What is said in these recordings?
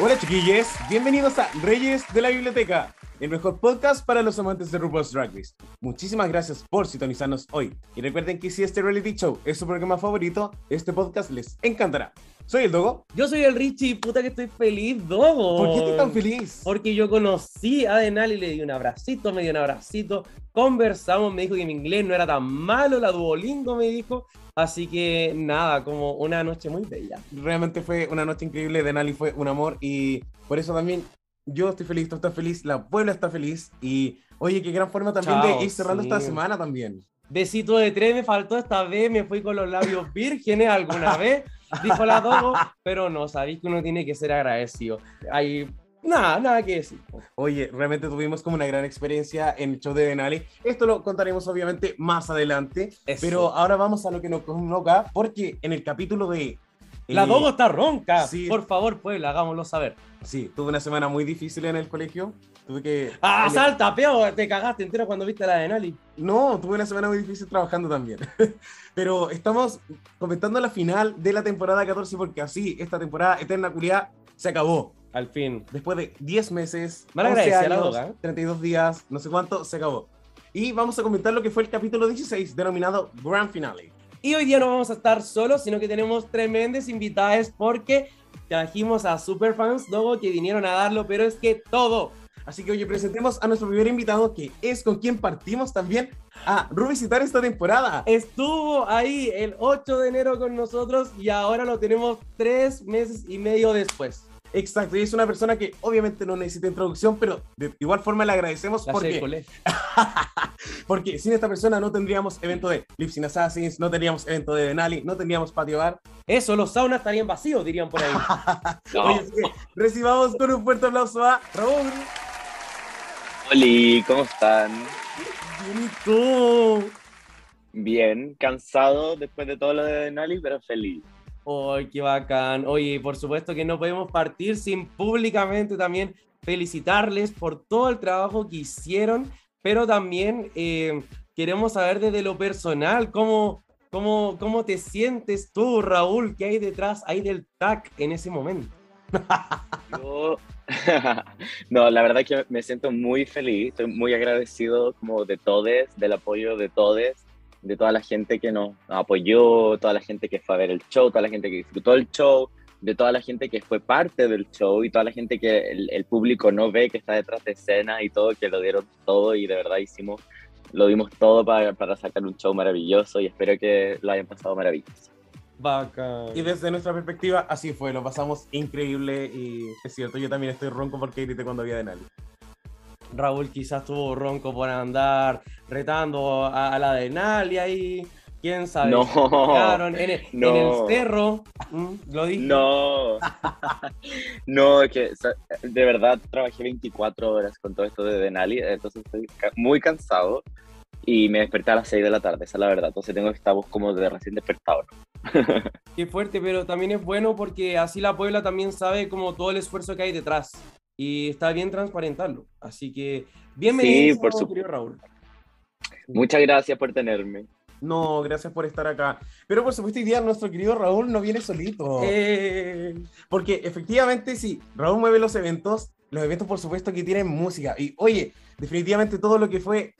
Hola chiquillos, bienvenidos a Reyes de la Biblioteca, el mejor podcast para los amantes de RuPaul's Drag Race. Muchísimas gracias por sintonizarnos hoy. Y recuerden que si este reality show es su programa favorito, este podcast les encantará. Soy el Dogo. Yo soy el Richie, puta que estoy feliz, Dogo. ¿Por qué estás tan feliz? Porque yo conocí a Denali, le di un abracito, me dio un abracito, conversamos, me dijo que mi inglés no era tan malo, la Duolingo me dijo, así que nada, como una noche muy bella. Realmente fue una noche increíble, Denali fue un amor y por eso también yo estoy feliz, tú estás feliz, la puebla está feliz y oye, qué gran forma también Chao, de ir cerrando sí. esta semana también. Besito de tres me faltó esta vez, me fui con los labios vírgenes alguna vez, dijo la Dogo, pero no, sabéis que uno tiene que ser agradecido. Hay nada, nada que decir. Oye, realmente tuvimos como una gran experiencia en el show de Denali. Esto lo contaremos obviamente más adelante, Eso. pero ahora vamos a lo que nos convoca, porque en el capítulo de... La eh, Dogo está ronca, sí. por favor, pues, hagámoslo saber. Sí, tuve una semana muy difícil en el colegio. Tuve que... ¡Ah, salta, peo! Te cagaste entero cuando viste la de Nali. No, tuve una semana muy difícil trabajando también. Pero estamos comentando la final de la temporada 14 porque así, esta temporada Eterna Curia se acabó. Al fin. Después de 10 meses, Me la 11 agradece a la años, ¿eh? 32 días, no sé cuánto, se acabó. Y vamos a comentar lo que fue el capítulo 16, denominado Grand Finale. Y hoy día no vamos a estar solos, sino que tenemos tremendas invitadas porque trajimos a superfans Dogo que vinieron a darlo, pero es que todo. Así que oye, presentemos a nuestro primer invitado, que es con quien partimos también a revisitar esta temporada. Estuvo ahí el 8 de enero con nosotros y ahora lo tenemos tres meses y medio después. Exacto, y es una persona que obviamente no necesita introducción, pero de igual forma le agradecemos La porque. porque sin esta persona no tendríamos evento de Lip Sync Assassins, no tendríamos evento de Denali, no tendríamos Patio Bar. Eso, los saunas estarían vacíos, dirían por ahí. Oye, así que recibamos con un fuerte aplauso a Raúl. Hola, ¿cómo están? Bien, ¿y tú? Bien, cansado después de todo lo de Nali, pero feliz. ¡Ay, qué bacán! Oye, por supuesto que no podemos partir sin públicamente también felicitarles por todo el trabajo que hicieron, pero también eh, queremos saber desde lo personal cómo, cómo, cómo te sientes tú, Raúl, qué hay detrás ahí del TAC en ese momento. No, la verdad que me siento muy feliz, estoy muy agradecido como de todos, del apoyo de todos, de toda la gente que nos apoyó, toda la gente que fue a ver el show, toda la gente que disfrutó el show, de toda la gente que fue parte del show y toda la gente que el, el público no ve, que está detrás de escena y todo, que lo dieron todo y de verdad hicimos, lo dimos todo para, para sacar un show maravilloso y espero que lo hayan pasado maravilloso. Bacán. Y desde nuestra perspectiva, así fue, lo pasamos increíble y es cierto, yo también estoy ronco porque grité cuando había Denali. Raúl quizás tuvo ronco por andar retando a, a la de Nali ahí. ¿Quién sabe? No. En, el, en el No. cerro. Lo dije. No, no, es que de verdad trabajé 24 horas con todo esto de Denali, entonces estoy muy cansado y me desperté a las 6 de la tarde, esa es la verdad, entonces tengo que estar como de recién despertado. ¿no? Qué fuerte, pero también es bueno porque así la Puebla también sabe como todo el esfuerzo que hay detrás y está bien transparentarlo. Así que bienvenido, Sí, por querido Raúl. Muchas gracias por tenerme. No, gracias por estar acá. Pero por supuesto, hoy día nuestro querido Raúl no viene solito. Eh, Porque efectivamente, sí, Raúl mueve los eventos, los eventos por supuesto que tienen música. Y oye, definitivamente todo lo que fue,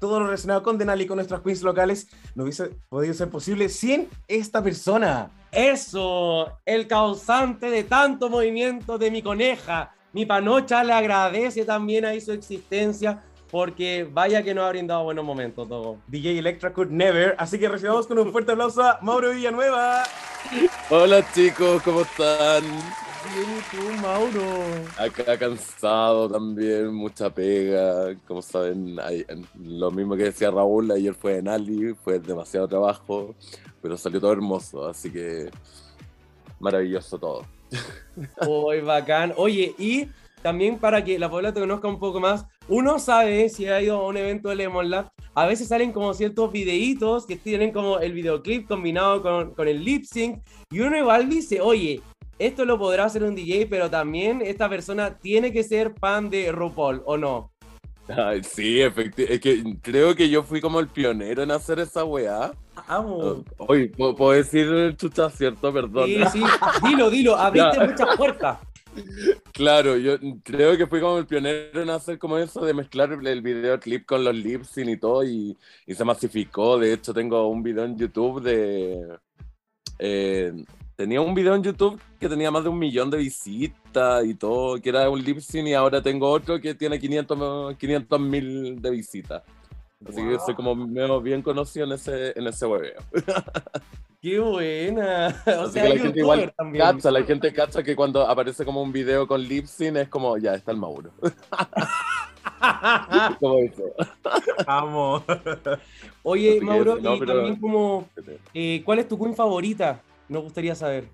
todo lo relacionado con Denali, con nuestras queens locales, no hubiese podido ser posible sin esta persona. Eso, el causante de tanto movimiento de mi coneja. Mi panocha le agradece también ahí su existencia porque vaya que nos ha brindado buenos momentos todo. DJ Electra Could Never. Así que recibamos con un fuerte aplauso a Mauro Villanueva. Hola chicos, ¿cómo están? Bien, ¿y tú, Mauro? Acá cansado también, mucha pega. Como saben, hay- lo mismo que decía Raúl, ayer fue en Ali, fue demasiado trabajo, pero salió todo hermoso, así que maravilloso todo. Uy, bacán. Oye, y también para que la Puebla te conozca un poco más, uno sabe si ha ido a un evento de Lemon Lab a veces salen como ciertos videitos que tienen como el videoclip combinado con, con el lip sync y uno igual dice, oye, esto lo podrá hacer un DJ, pero también esta persona tiene que ser fan de RuPaul, ¿o no? Ay, sí, efectivamente. Es que creo que yo fui como el pionero en hacer esa weá. Amo. Oye, ¿puedo, puedo decir chucha, cierto? Perdón. Sí, sí, dilo, dilo, abriste Ya. muchas puertas. Claro, yo creo que fui como el pionero en hacer como eso de mezclar el videoclip con los lip sync y todo y, y se masificó. De hecho, tengo un video en YouTube de... eh, tenía un video en YouTube que tenía más de un millón de visitas y todo, que era un lip sync y ahora tengo otro que tiene 500 mil de visitas. Así que soy como medio bien conocido en ese, en ese hueveo. Qué buena. O Así sea, que la gente igual también. cacha, la gente cacha que cuando aparece como un video con lip sync es como, ya, está el Mauro. como eso. Amo. Oye, Mauro, no, y pero- también como, eh, ¿cuál es tu queen favorita? Nos gustaría saber.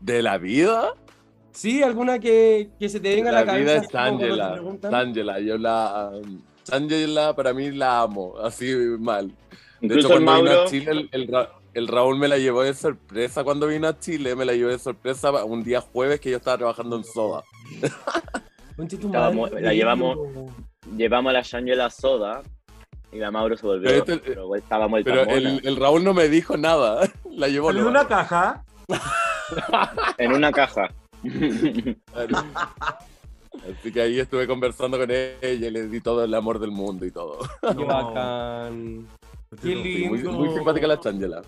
¿De la vida? Sí, alguna que, que se te venga a la, la cabeza. vida es Angela. Angela, yo la. Angela para mí la amo, así mal. De Incluso hecho, cuando vino a Chile, el, el Ra- el Raúl me la llevó de sorpresa cuando vino a Chile, me la llevó de sorpresa un día jueves que yo estaba trabajando en Soda. Estábamos- la llevamos- llevamos a la Shangela Soda y la Mauro se volvió, Pero este- pero estaba muy Pero el, el Raúl no me dijo nada, la llevó nomás. una caja. en una caja. Así que ahí estuve conversando con ella y le di todo el amor del mundo y todo. Qué bacán. Qué Sí, muy, lindo. muy simpática la Changela.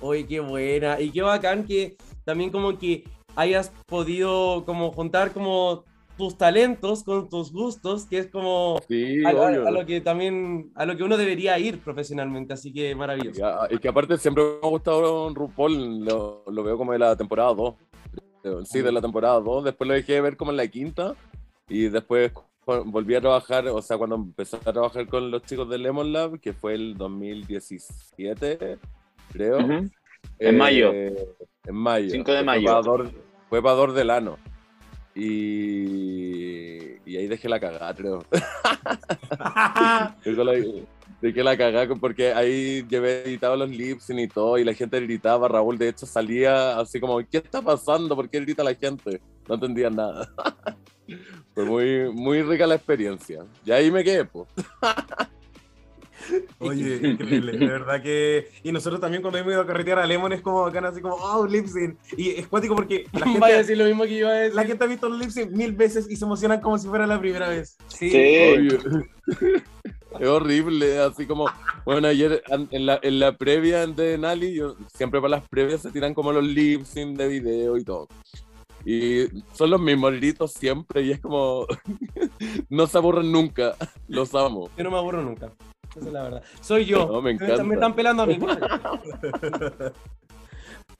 Oye, qué buena. Y qué bacán que también como que hayas podido como juntar como tus talentos con tus gustos, que es como Sí, a, a- obvio. a lo que también, a lo que uno debería ir profesionalmente. Así que maravilloso. Ya, Y que aparte siempre me ha gustado RuPaul, lo, lo veo como de la temporada 2. Sí, de la temporada 2. Después lo dejé de ver como en la quinta. Y después volví a trabajar, o sea, cuando empecé a trabajar con los chicos de Lemon Lab, que fue el 2017, creo. Ujú. En mayo. En mayo. 5 de Fue mayo. para Dor- Fue para Dor del Ano. Y, y ahí dejé la cagada, creo. Eso la- Dejé la cagada porque ahí llevé editado los lips y todo, y la gente gritaba. Raúl, de hecho, salía así como: ¿Qué está pasando? ¿Por qué grita la gente? No entendía nada. Fue muy, muy rica la experiencia. Y ahí me quedé, pues. Oye, increíble, de verdad que. Y nosotros también cuando hemos ido a carretear a Lemon es como bacán, así como, oh, lip sync. Y es cuático porque la Vaya a gente, decir lo mismo que iba a decir. la gente ha visto los lip sync mil veces y se emocionan como si fuera la primera vez. Sí. Es horrible, así como, bueno, ayer en la, en la previa de Nali, yo, siempre para las previas se tiran como los lip sync de video y todo. Y son los mismos gritos siempre y es como, no se aburren nunca, los amo. Yo no me aburro nunca. Esa es la verdad. Soy yo. No, me Me están- Me encanta. están pelando a mí.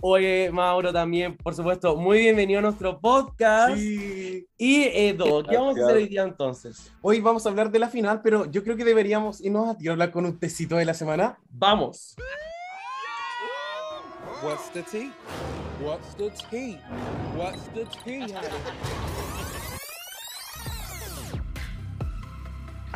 Oye, Mauro, también, por supuesto, muy bienvenido a nuestro podcast. Sí. Y Edo, ¿qué vamos a hacer hoy día entonces? Hoy vamos a hablar de la final, pero yo creo que deberíamos irnos a ti a hablar con un tecito de la semana. Vamos. What's the tea? What's the tea? What's the tea,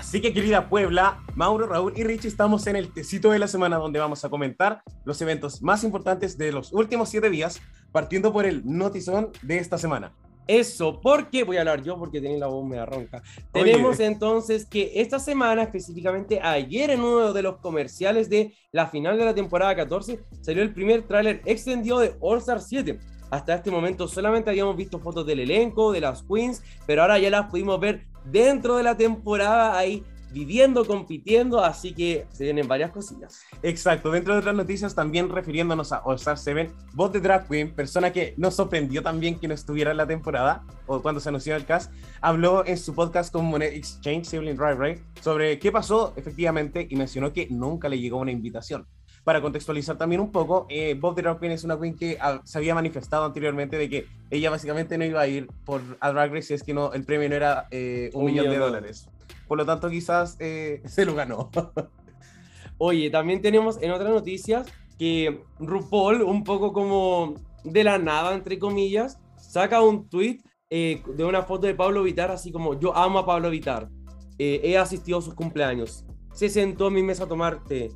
Así que querida Puebla, Mauro, Raúl y Richie estamos en el tecito de la semana donde vamos a comentar los eventos más importantes de los últimos siete días, partiendo por el notizón de esta semana. Eso, porque voy a hablar yo porque tenía la voz media ronca. Tenemos entonces que esta semana, específicamente ayer, en uno de los comerciales de la final de la temporada 14, salió el primer tráiler extendido de All Star 7. Hasta este momento solamente habíamos visto fotos del elenco, de las queens, pero ahora ya las pudimos ver dentro de la temporada ahí viviendo, compitiendo, así que se vienen varias cosillas. Exacto, dentro de otras noticias también refiriéndonos a All Star 7, voz de Drag Queen, persona que nos sorprendió también que no estuviera en la temporada o cuando se anunció el cast, habló en su podcast con Monet Exchange, Sibling Drive Ray, sobre qué pasó efectivamente y mencionó que nunca le llegó una invitación. Para contextualizar también un poco, eh, Bob the Drag Queen es una queen que ah, se había manifestado anteriormente de que ella básicamente no iba a ir por a Drag Race si es que no, el premio no era eh, un, Un millón de millón de dólares. Por lo tanto, quizás eh, se lo ganó. Oye, también tenemos en otras noticias que RuPaul, un poco como de la nada, entre comillas, saca un tweet eh, de una foto de Pablo Vitar, así como yo amo a Pablo Vitar. He asistido a sus cumpleaños. se sentó en mi mesa a tomar té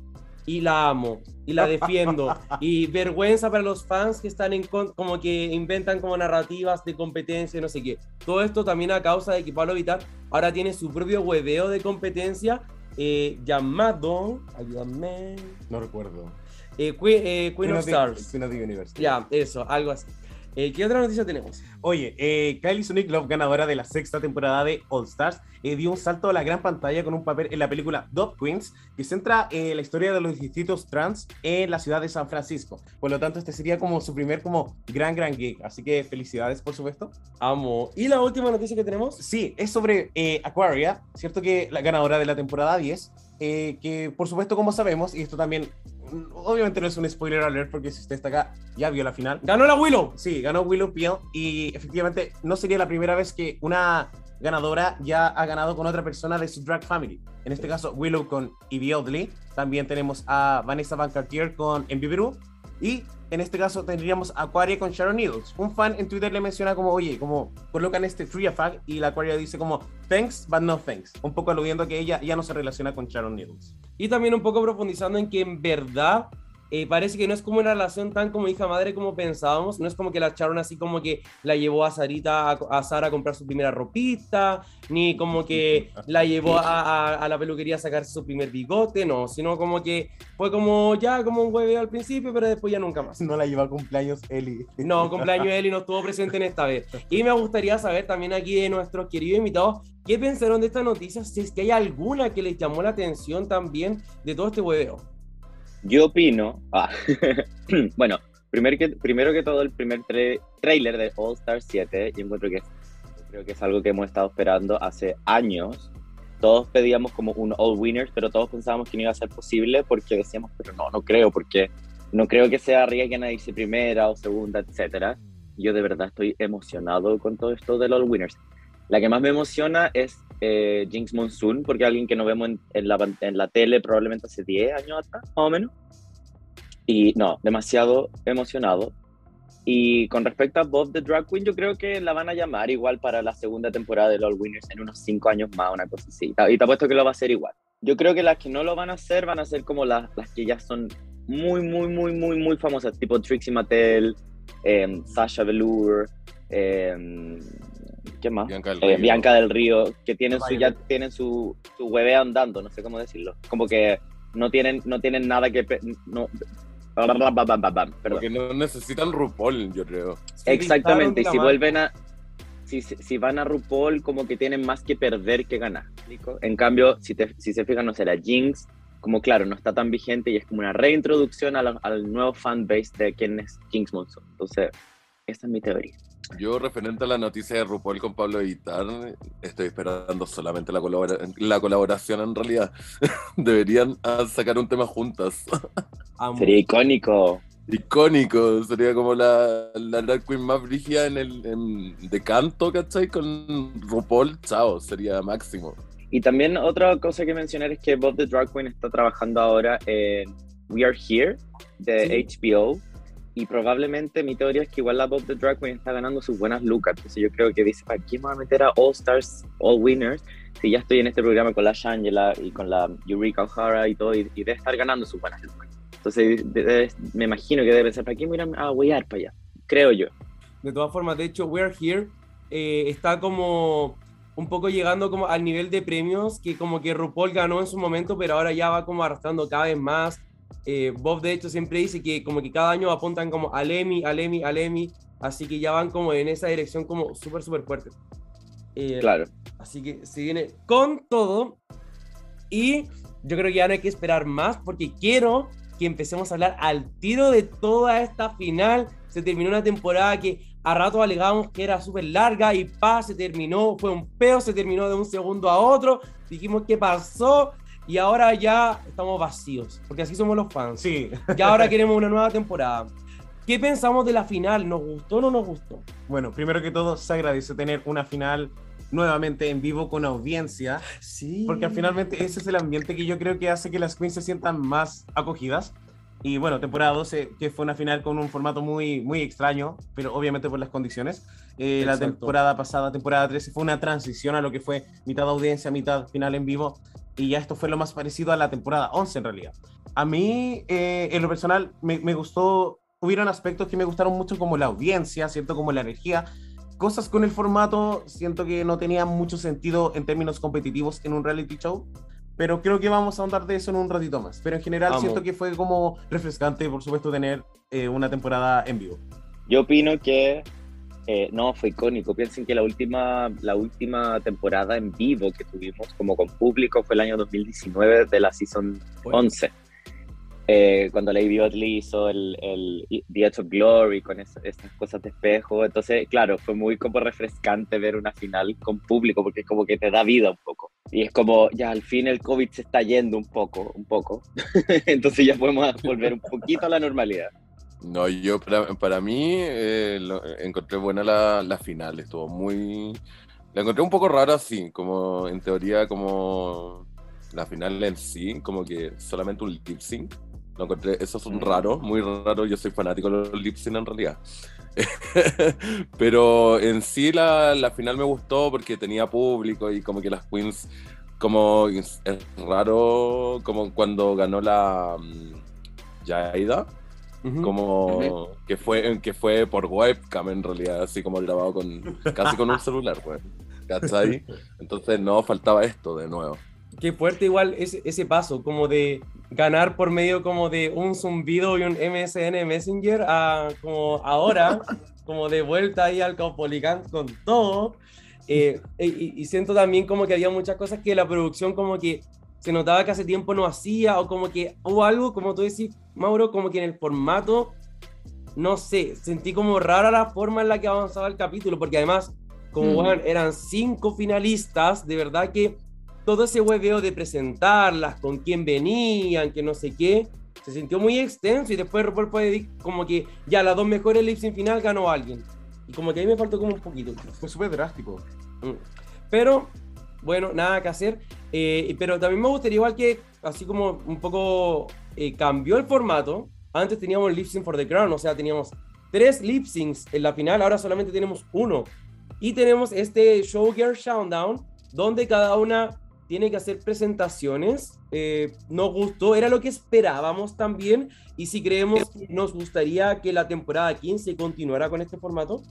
y la amo y la defiendo y vergüenza para los fans que están en como que inventan como narrativas de competencia no sé qué. Todo esto también a causa de que Pablo Vittar ahora tiene su propio hueveo de competencia eh, llamado, ayúdame, No recuerdo. eh, eh, Queen of Stars. Queen of the Universe. Ya, eso, algo así. Eh, ¿Qué otra noticia tenemos? Oye, eh, Kylie Sonic Love, ganadora de la sexta temporada de All Stars, eh, dio un salto a la gran pantalla con un papel en la película Dove Queens, que centra eh, la historia de los distritos trans en la ciudad de San Francisco. Por lo tanto, este sería como su primer como gran, gran gig. Así que felicidades, por supuesto. Amo. ¿Y la última noticia que tenemos? Sí, es sobre eh, Aquaria, ¿cierto? Que la ganadora de la temporada 10, eh, que por supuesto, como sabemos, y esto también, mm, obviamente no es un spoiler alert, porque si usted está acá, ya vio la final. ¡Ganó la Willow! Sí, ganó Willow Peel y efectivamente no sería la primera vez que una ganadora ya ha ganado con otra persona de su drag family. En este caso, Willow con Evie Oddly. También tenemos a Vanessa Van Cartier con Enviveru. Y en este caso tendríamos Aquaria con Sharon Needles. Un fan en Twitter le menciona como, oye, como colocan este tree fag y la Aquaria dice como, thanks, but no thanks. Un poco aludiendo que ella ya no se relaciona con Sharon Needles. Y también un poco profundizando en que en verdad eh, parece que no es como una relación tan como hija madre como pensábamos. No es como que la Sharon así como que la llevó a Sarita a, a Sara a comprar su primera ropita, ni como que la llevó a, a- a la peluquería a sacarse su primer bigote, no, sino como que fue como ya como un hueveo al principio, pero después ya nunca más. No la lleva a cumpleaños Eli. No, cumpleaños y no estuvo presente en esta vez. Y me gustaría saber también aquí de nuestros queridos invitados, ¿qué pensaron de esta noticia? Si es que hay alguna que les llamó la atención también de todo este hueveo. Yo opino. ah, bueno, primero que, primero que todo, el primer tra- trailer de All Star 7, yo encuentro que creo que es algo que hemos estado esperando hace años. Todos pedíamos como un All Winners, pero todos pensábamos que no iba a ser posible porque decíamos, pero no, no creo, porque no creo que sea arriesguen a irse primera o segunda, etcétera. Yo de verdad estoy emocionado con todo esto del All Winners. La que más me emociona es eh, Jinx Monsoon, porque alguien que no vemos en, la, en tele probablemente hace 10 años atrás, más o menos. Y no, demasiado emocionado. Y con respecto a Bob the Drag Queen, yo creo que la van a llamar igual para la segunda temporada de All Winners en unos 5 años más, una cosa así. Y te apuesto que lo va a hacer igual. Yo creo que las que no lo van a hacer van a ser como las, que ya son muy, muy, muy, muy, muy famosas, tipo Trixie Mattel, em, Sasha Velour, em, ¿qué más? Bianca del Eh, Río. Bianca del Río, que tienen su, ya tienen su, su hueve andando, no sé cómo decirlo. Como que no tienen, no tienen nada que... No. Porque no necesitan RuPaul, yo creo. Se Exactamente, y si la vuelven a... Si, si van a RuPaul, como que tienen más que perder que ganar. En cambio, si, te, si se fijan, no será Jinx, como claro, no está tan vigente y es como una reintroducción a la- al nuevo fanbase de quién es Jinx Monsoon. Entonces, esa es mi teoría. Yo, referente a la noticia de RuPaul con Pablo Vitar, estoy esperando solamente la, colabora- la colaboración en realidad. Deberían ah, sacar un tema juntas. Sería icónico. Icónico, sería como la, la drag queen más brígida en el en- de canto, ¿cachai? Con RuPaul, chao, sería máximo. Y también otra cosa que mencionar es que Bob the Drag Queen está trabajando ahora en We Are Here de HBO y probablemente mi teoría es que igual la Bob the Drag Queen está ganando sus buenas lucas. Entonces yo creo que dice, ¿para qué me a meter a All Stars, All Winners? Si ya estoy en este programa con la Shangela y con la Eureka O'Hara y todo y, y debe estar ganando sus buenas lucas. Entonces de- de- me imagino que debe pensar, ¿para qué me voy a huear para allá? Creo yo. De todas formas, de hecho, We're Here eh, está como un poco llegando como al nivel de premios que como que RuPaul ganó en su momento, pero ahora ya va como arrastrando cada vez más. Eh, Bob de hecho siempre dice que como que cada año apuntan como al Emmy, al Emmy, al Emmy, así que ya van como en esa dirección como súper, súper fuerte. Eh, Claro. Así que se viene con todo. Y yo creo que ya no hay que esperar más porque quiero que empecemos a hablar al tiro de toda esta final. Se terminó una temporada que a rato alegábamos que era súper larga y pa, se terminó, fue un peo, se terminó de un segundo a otro. Dijimos qué pasó y ahora ya estamos vacíos porque así somos los fans. Sí, Y ahora queremos una nueva temporada. ¿Qué pensamos de la final? ¿Nos gustó o no nos gustó? bueno, primero que todo, se agradece tener una final nuevamente en vivo con audiencia. Sí. Porque finalmente ese es el ambiente que yo creo que hace que las queens se sientan más acogidas. Y bueno, temporada 12, que fue una final con un formato muy, muy extraño, pero obviamente por las condiciones. Eh, la temporada pasada, temporada 13, fue una transición a lo que fue mitad audiencia, mitad final en vivo. Y ya esto fue lo más parecido a la temporada 11 en realidad. A mí, eh, en lo personal, me, me gustó, hubieron aspectos que me gustaron mucho como la audiencia, ¿cierto? Como la energía. Cosas con el formato, siento que no tenía mucho sentido en términos competitivos en un reality show, pero creo que vamos a ahondar de eso en un ratito más. Pero en general siento que fue como refrescante, por supuesto, tener eh, una temporada en vivo. Yo opino que eh, no, fue icónico. Piensen que la última, la última temporada en vivo que tuvimos como con público fue el año 2019 de la Season Bueno. 11. Eh, cuando Lady Otley hizo el, el The Edge of Glory con es- esas cosas de espejo. Entonces, claro, fue muy como refrescante ver una final con público porque es como que te da vida un poco. Y es como, ya al fin el COVID se está yendo un poco, un poco. Entonces ya podemos volver un poquito a la normalidad. No, yo para, para mí eh, lo- encontré buena la, la final, estuvo muy... La encontré un poco rara, sí, como en teoría como la final en sí, como que solamente un lip sync. Lo encontré, eso es un Mm. raro, muy raro, yo soy fanático de los lip sync en realidad. Pero en sí la, la final me gustó porque tenía público y como que las queens, como es raro, como cuando ganó la mm, Como que fue que fue por webcam en realidad, así como grabado con casi con un celular, pues. ¿Cachai? Entonces no faltaba esto de nuevo. Qué fuerte igual ese, ese paso, como de ganar por medio como de un zumbido y un MSN Messenger a como ahora, como de vuelta ahí al Caupolicán con todo. Eh, y, y siento también como que había muchas cosas que la producción como que se notaba que hace tiempo no hacía o como que hubo algo, como tú decís, Mauro, como que en el formato, no sé, sentí como rara la forma en la que avanzaba el capítulo, porque además, como Mm. weón, eran cinco finalistas, de verdad que todo ese hueveo de presentarlas, con quién venían, que no sé qué, se sintió muy extenso y después RuPaul fue de- como que ya las dos mejores lips en final ganó alguien. Y como que ahí me faltó como un poquito. Fue súper drástico. Mm. Pero, bueno, nada que hacer. Eh, pero también me gustaría igual que, así como un poco eh, cambió el formato. Antes teníamos lip sync for the crown, o sea, teníamos tres lip syncs en la final, ahora solamente tenemos uno. Y tenemos este Showgirl Showdown, donde cada una tiene que hacer presentaciones. Eh, nos gustó, era lo que esperábamos también. Y si creemos que nos gustaría que la temporada 15 continuara con este formato.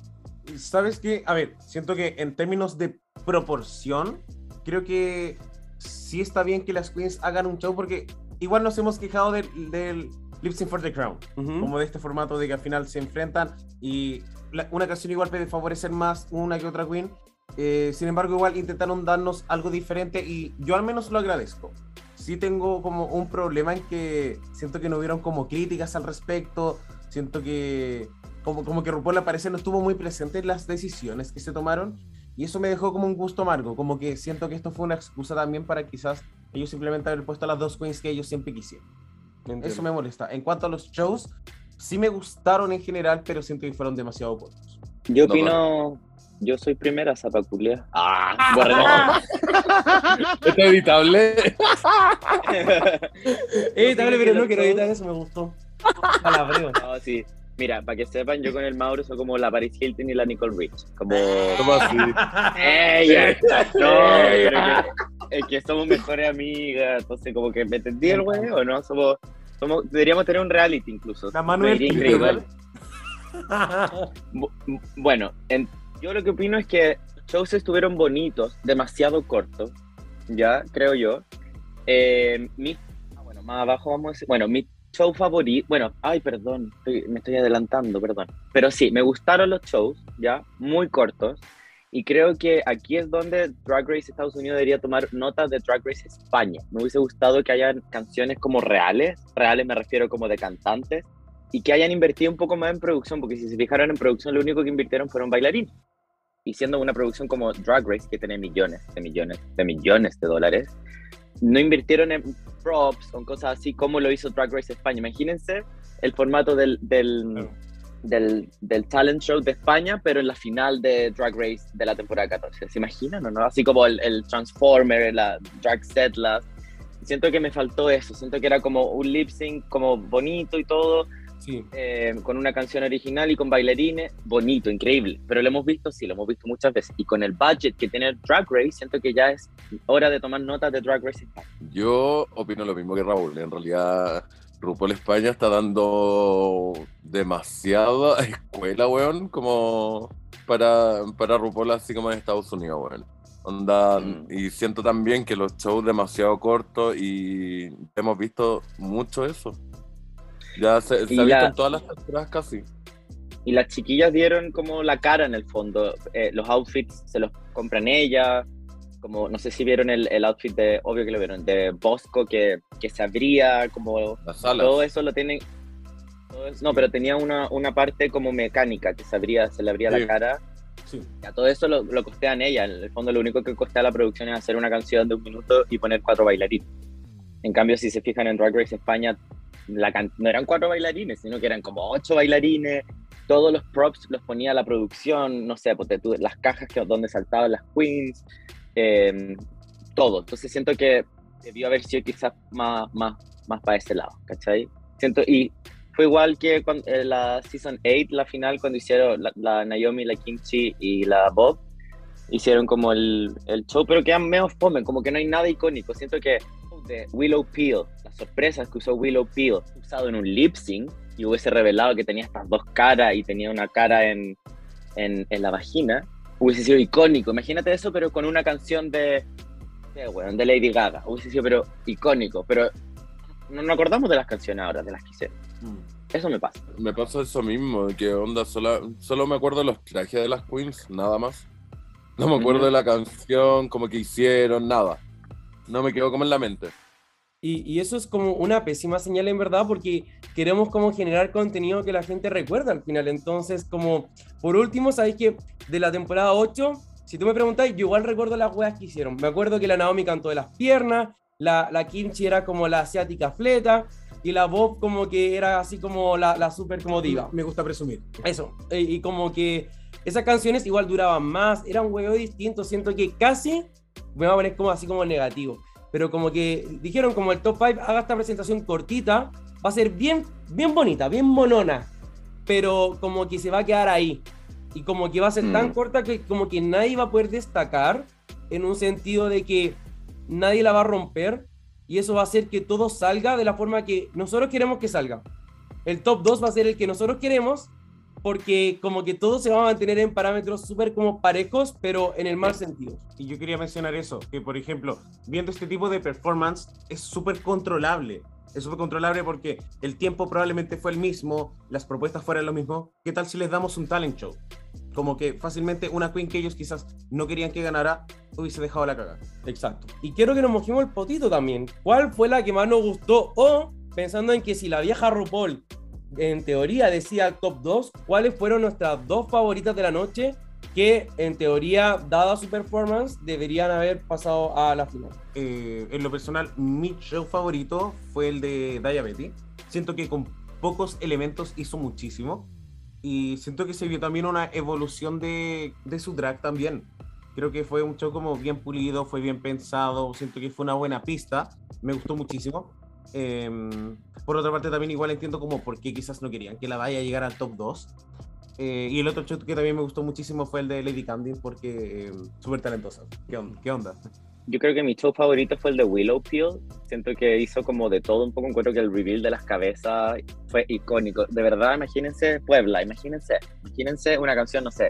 ¿Sabes qué? A ver, siento que en términos de proporción, creo que sí está bien que las queens hagan un show porque igual nos hemos quejado del, del Lip Sync for the Crown, como de este formato de que al final se enfrentan y la- una canción igual puede favorecer más una que otra queen. Eh, sin embargo, igual intentaron darnos algo diferente y yo al menos lo agradezco. Sí tengo como un problema en que siento que no hubieron como críticas al respecto, siento que como, como que RuPaul al parecer no estuvo muy presente en las decisiones que se tomaron y eso me dejó como un gusto amargo, como que siento que esto fue una excusa también para quizás ellos simplemente haber puesto a las dos queens que ellos siempre quisieron. Entiendo. Eso me molesta. En cuanto a los shows, sí me gustaron en general, pero siento que fueron demasiado cortos. Yo No, opino, yo soy primera zapaculia. Ah, borremos. ¿Es editable? Dale, pero no quiero editar eso, me gustó. Palabreo. No, sí. Mira, para que sepan, yo con el Mauro soy como la Paris Hilton y la Nicole Rich. Como. ¿Cómo así? ¡Ella! No, pero que, es que somos mejores amigas. Entonces, como que me entendí el güey o no. Somos, somos, deberíamos tener un reality incluso. La Manuel increíble. Bu- Bueno, en- yo lo que opino es que shows estuvieron bonitos, demasiado cortos, ya, creo yo. Eh, mi, ah, bueno, más abajo vamos a decir, bueno, mi show favorito, bueno, ay, perdón, estoy- me estoy adelantando, perdón. Pero sí, me gustaron los shows, ya, muy cortos. Y creo que aquí es donde Drag Race Estados Unidos debería tomar notas de Drag Race España. Me hubiese gustado que hayan canciones como reales, reales me refiero como de cantantes, y que hayan invertido un poco más en producción, porque si se fijaron en producción, lo único que invirtieron fueron bailarines. Y siendo una producción como Drag Race, que tiene millones de millones de millones de dólares, no invirtieron en props en cosas así como lo hizo Drag Race España. Imagínense el formato del, del, del, del talent show de España, pero en la final de Drag Race de la temporada 14. ¿Se imaginan o no? Así como el, el Transformer, la Drag Setlas. Siento que me faltó eso, siento que era como un lip sync como bonito y todo, Sí. eh, con una canción original y con bailarines, bonito, increíble. Pero lo hemos visto, sí, lo hemos visto muchas veces. Y con el budget que tiene Drag Race, siento que ya es hora de tomar notas de Drag Race España. Yo opino lo mismo que Raúl. En realidad, RuPaul España está dando demasiada escuela, weón, como para, para RuPaul, así como en Estados Unidos, weón. Onda, Mm. y siento también que los shows demasiado cortos y hemos visto mucho eso. Ya se, se Y ha visto la- en todas las temporadas casi. Y las chiquillas dieron como la cara en el fondo. Eh, los outfits se los compran ellas. Como, no sé si vieron el, el outfit de, obvio que lo vieron, de Bosco que, que se abría, como Las todo eso lo tienen. todo eso- no, pero tenía una, una parte como mecánica que se abría, se le abría Sí. la cara. Sí. Ya todo eso lo, lo costean ellas. En el fondo, lo único que costea la producción es hacer una canción de un minuto y poner cuatro bailarines. En cambio, si se fijan en Drag Race España, la can- no eran cuatro bailarines, sino que eran como ocho bailarines. Todos los props los ponía la producción, no sé, ponte tú, las cajas que, donde saltaban las queens, eh, todo. Entonces siento que debió haber sido quizás más, más, más para ese lado, ¿cachai? Siento, y fue igual que cuando, eh, la Season 8, la final, cuando hicieron la, Naomi, la Kimchi y la Bob, hicieron como el, el show, pero quedan medio fome, como que no hay nada icónico. Siento que de Willow Peel, las sorpresas que usó Willow Peel, usado en un lip sync, y hubiese revelado que tenía estas dos caras y tenía una cara en, en, en la vagina, hubiese sido icónico. Imagínate eso, pero con una canción de, de, bueno, de Lady Gaga. Hubiese sido, pero icónico. Pero no nos acordamos de las canciones ahora, de las que hicieron. Eso me pasa. Me pasa eso mismo, que onda, solo, solo me acuerdo de los trajes de las queens, nada más. No me acuerdo de la canción, como que hicieron, nada. No me quedó como en la mente. Y, y eso es como una pésima señal en verdad porque queremos como generar contenido que la gente recuerda al final. Entonces, como por último, sabéis que de la temporada 8, si tú me preguntáis, yo igual recuerdo las weas que hicieron. Me acuerdo que la Naomi cantó de las piernas, la, la Kimchi era como la asiática fleta y la Bob como que era así como la, la super como diva. Me gusta presumir. Eso, y como que esas canciones igual duraban más, era un huevo distinto, siento que casi me va a poner como así como negativo, pero como que dijeron como el top 5 haga esta presentación cortita, va a ser bien, bien bonita, bien monona, pero como que se va a quedar ahí, y como que va a ser tan Mm. corta que como que nadie va a poder destacar en un sentido de que nadie la va a romper, y eso va a hacer que todo salga de la forma que nosotros queremos que salga. El top 2 va a ser el que nosotros queremos, porque como que todo se va a mantener en parámetros súper como parejos, pero en el mal sentido. Y yo quería mencionar eso, que por ejemplo, viendo este tipo de performance es súper controlable. Es súper controlable porque el tiempo probablemente fue el mismo, las propuestas fueron lo mismo. ¿Qué tal si les damos un talent show? Como que fácilmente una queen que ellos quizás no querían que ganara hubiese dejado la caga. Exacto. Y quiero que nos mojemos el potito también. ¿Cuál fue la que más nos gustó? O, pensando en que si la vieja RuPaul en teoría decía top 2, ¿cuáles fueron nuestras dos favoritas de la noche? Que en teoría, dada su performance, deberían haber pasado a la final. Eh, en lo personal, mi show favorito fue el de Daya Betty. Siento que con pocos elementos hizo muchísimo. Y siento que se vio también una evolución de, de su drag también. Creo que fue un show como bien pulido, fue bien pensado. Siento que fue una buena pista. Me gustó muchísimo. Em, por otra parte, también igual entiendo como por qué quizás no querían que la vaya a llegar al top 2. Eh, y el otro show que también me gustó muchísimo fue el de Lady Candy porque em, súper talentosa. ¿Qué onda? ¿Qué onda? Yo creo que mi show favorito fue el de Willow Peel. Siento que hizo como de todo un poco. Encuentro que el reveal de las cabezas fue icónico. De verdad, imagínense Puebla, imagínense. Imagínense una canción, no sé,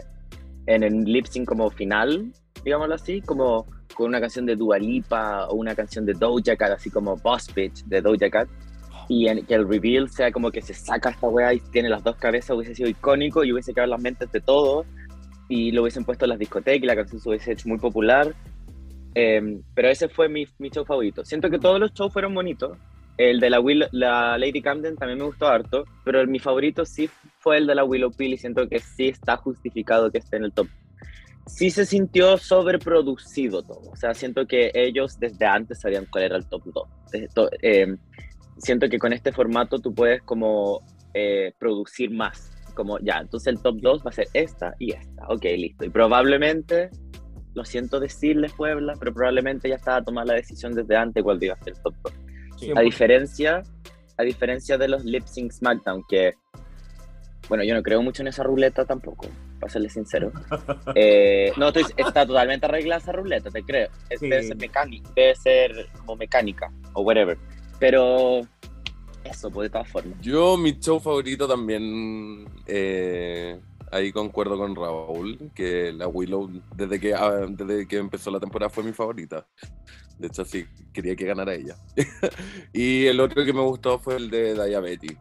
en el lip sync como final, digámoslo así, como con una canción de Dua Lipa o una canción de Doja Cat, así como Boss Bitch de Doja Cat. Y en, que el reveal sea como que se saca esta weá y tiene las dos cabezas, hubiese sido icónico y hubiese quedado en las mentes de todos. Y lo hubiesen puesto en las discotecas y la canción se hubiese hecho muy popular. Eh, pero ese fue mi, show favorito. Siento que todos los shows fueron bonitos. El de la, Will, la Lady Camden también me gustó harto, pero mi favorito sí fue el de la Willow Peel y siento que sí está justificado que esté en el top. Sí se sintió sobreproducido todo, o sea, siento que ellos desde antes sabían cuál era el top 2. Eh, to- eh, siento que con este formato tú puedes como eh, producir más, como ya, entonces el top 2 va a ser esta y esta, ok, listo. Y probablemente lo siento decirles Puebla, pero probablemente ya estaba tomada la decisión desde antes cuál iba a ser el top 2. Sí, A diferencia a diferencia de los lip sync SmackDown, que, bueno, yo no creo mucho en esa ruleta tampoco, para serles sincero. Eh, no, estoy- está totalmente arreglada esa ruleta, te creo. Es- Sí. Debe ser mecánica, debe ser como mecánica o whatever. Pero eso, pues de todas formas. Yo, mi show favorito también, eh, ahí concuerdo con Raúl, que la Willow, desde que, ah, desde que empezó la temporada, fue mi favorita. De hecho, sí, quería que ganara ella. y el otro que me gustó fue el de Diabetes.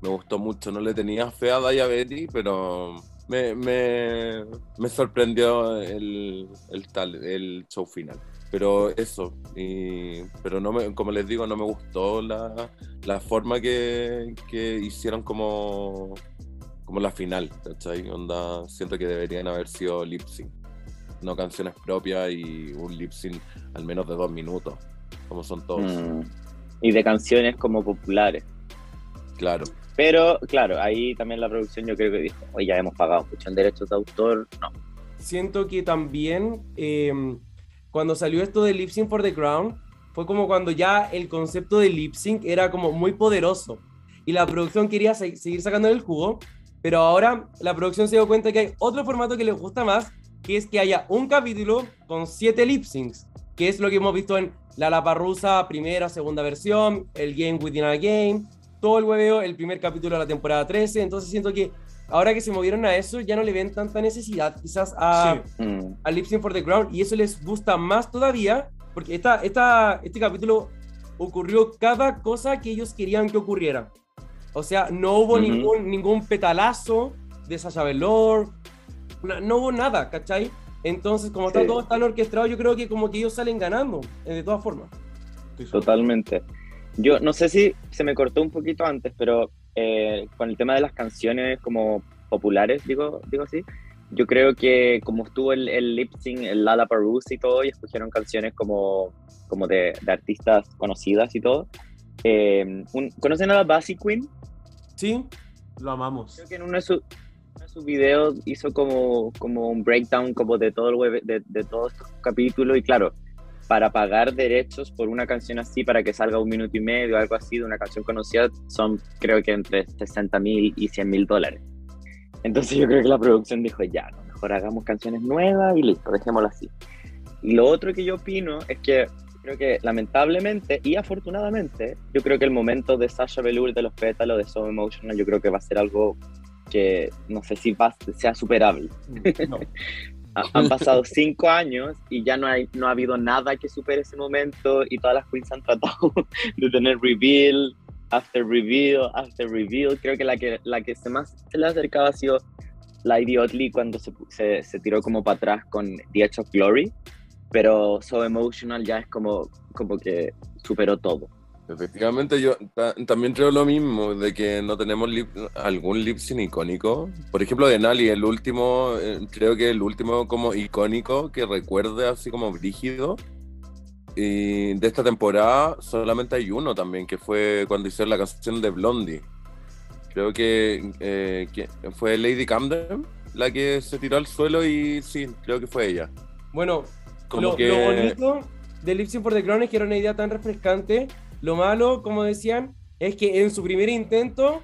Me gustó mucho, no le tenía fe a Diabetes, pero me, me, me sorprendió el, el, tal, el show final. Pero eso, y, pero no me, como les digo, no me gustó la, la forma que, que hicieron como, como la final, ¿cachai? Onda, siento que deberían haber sido lip sync, no canciones propias y un lip sync al menos de dos minutos, como son todos, Mm. Y de canciones como populares. claro. Pero, claro, ahí también la producción yo creo que dijo, oye, ya hemos pagado mucho en derechos de autor. No. siento que también eh, cuando salió esto de Lip Sync for the Crown, fue como cuando ya el concepto de lip sync era como muy poderoso y la producción quería se- seguir sacando el jugo, pero ahora la producción se dio cuenta que hay otro formato que les gusta más, que es que haya un capítulo con siete lip syncs, que es lo que hemos visto en La Laparrusa, primera, segunda versión, el Game Within a Game, todo el hueveo, el primer capítulo de la temporada 13, entonces siento que ahora que se movieron a eso, ya no le ven tanta necesidad quizás a, Sí. Mm. a Lip Sync for the Ground y eso les gusta más todavía porque esta, esta, este capítulo ocurrió cada cosa que ellos querían que ocurriera. O sea, no hubo Ujú. ningún, ningún petalazo de Sasha Velour, no, no hubo nada, ¿cachai? Entonces, como está Sí. todo tan orquestado, yo creo que como que ellos salen ganando, eh, de todas formas. Totalmente. Yo no sé si se me cortó un poquito antes, pero eh, con el tema de las canciones como populares, digo, digo así, yo creo que como estuvo el, el lip sync, el Lollapalooza y todo, y escogieron canciones como, como de, de artistas conocidas y todo. eh, un- ¿Conocen a la Basic Queen? ¿Sí? Lo amamos. Creo que en uno de, sus uno de sus videos hizo como, como un breakdown como de todo el web, de, de todos estos capítulos y claro, para pagar derechos por una canción así, para que salga un minuto y medio, algo así, de una canción conocida, son creo que entre 60 mil y 100 mil dólares. Entonces yo creo que la producción dijo, ya, no, mejor hagamos canciones nuevas y listo, dejémoslo así. Y lo otro que yo opino es que creo que lamentablemente y afortunadamente, yo creo que el momento de Sasha Velour de los pétalos de So Emotional, yo creo que va a ser algo que no sé si va, sea superable. No. Ha- Han pasado cinco años y ya no, hay, no ha habido nada que supere ese momento y todas las queens han tratado de tener reveal, after reveal, after reveal. Creo que la que, la que se más se le ha acercado ha sido Lady Otley cuando se, se, se tiró como para atrás con The Edge of Glory, pero So Emotional ya es como, como que superó todo. Efectivamente, yo ta- también creo lo mismo, de que no tenemos lip- algún lip sync icónico. Por ejemplo, de Nali, el último, eh, creo que el último como icónico que recuerde así como brígido. Y de esta temporada solamente hay uno también, que fue cuando hicieron la canción de Blondie. Creo que, eh, que fue Lady Camden la que se tiró al suelo y sí, creo que fue ella. Bueno, Como lo, que... lo bonito de Lip Sync for the Crown es que era una idea tan refrescante. Lo malo, como decían, es que en su primer intento,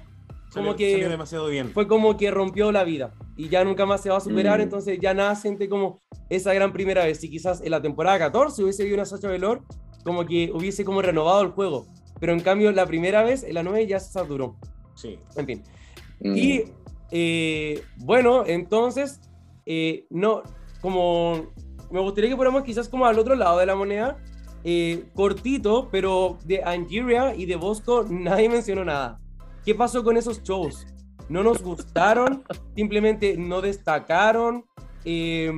como Salió- que salió demasiado bien. fue como que rompió la vida y ya nunca más se va a superar, Mm. entonces ya nada siente como esa gran primera vez. Y quizás en la temporada 14 hubiese habido una Sacha Velour, como que hubiese como renovado el juego. Pero en cambio, la primera vez, en la 9 ya se saturó. Sí. En fin. Mm. Y eh, bueno, entonces, eh, no, como me gustaría que fuéramos quizás como al otro lado de la moneda, eh, cortito, pero de Angeria y de Bosco nadie mencionó nada. ¿Qué pasó con esos shows? ¿No nos gustaron? ¿Simplemente no destacaron? Eh,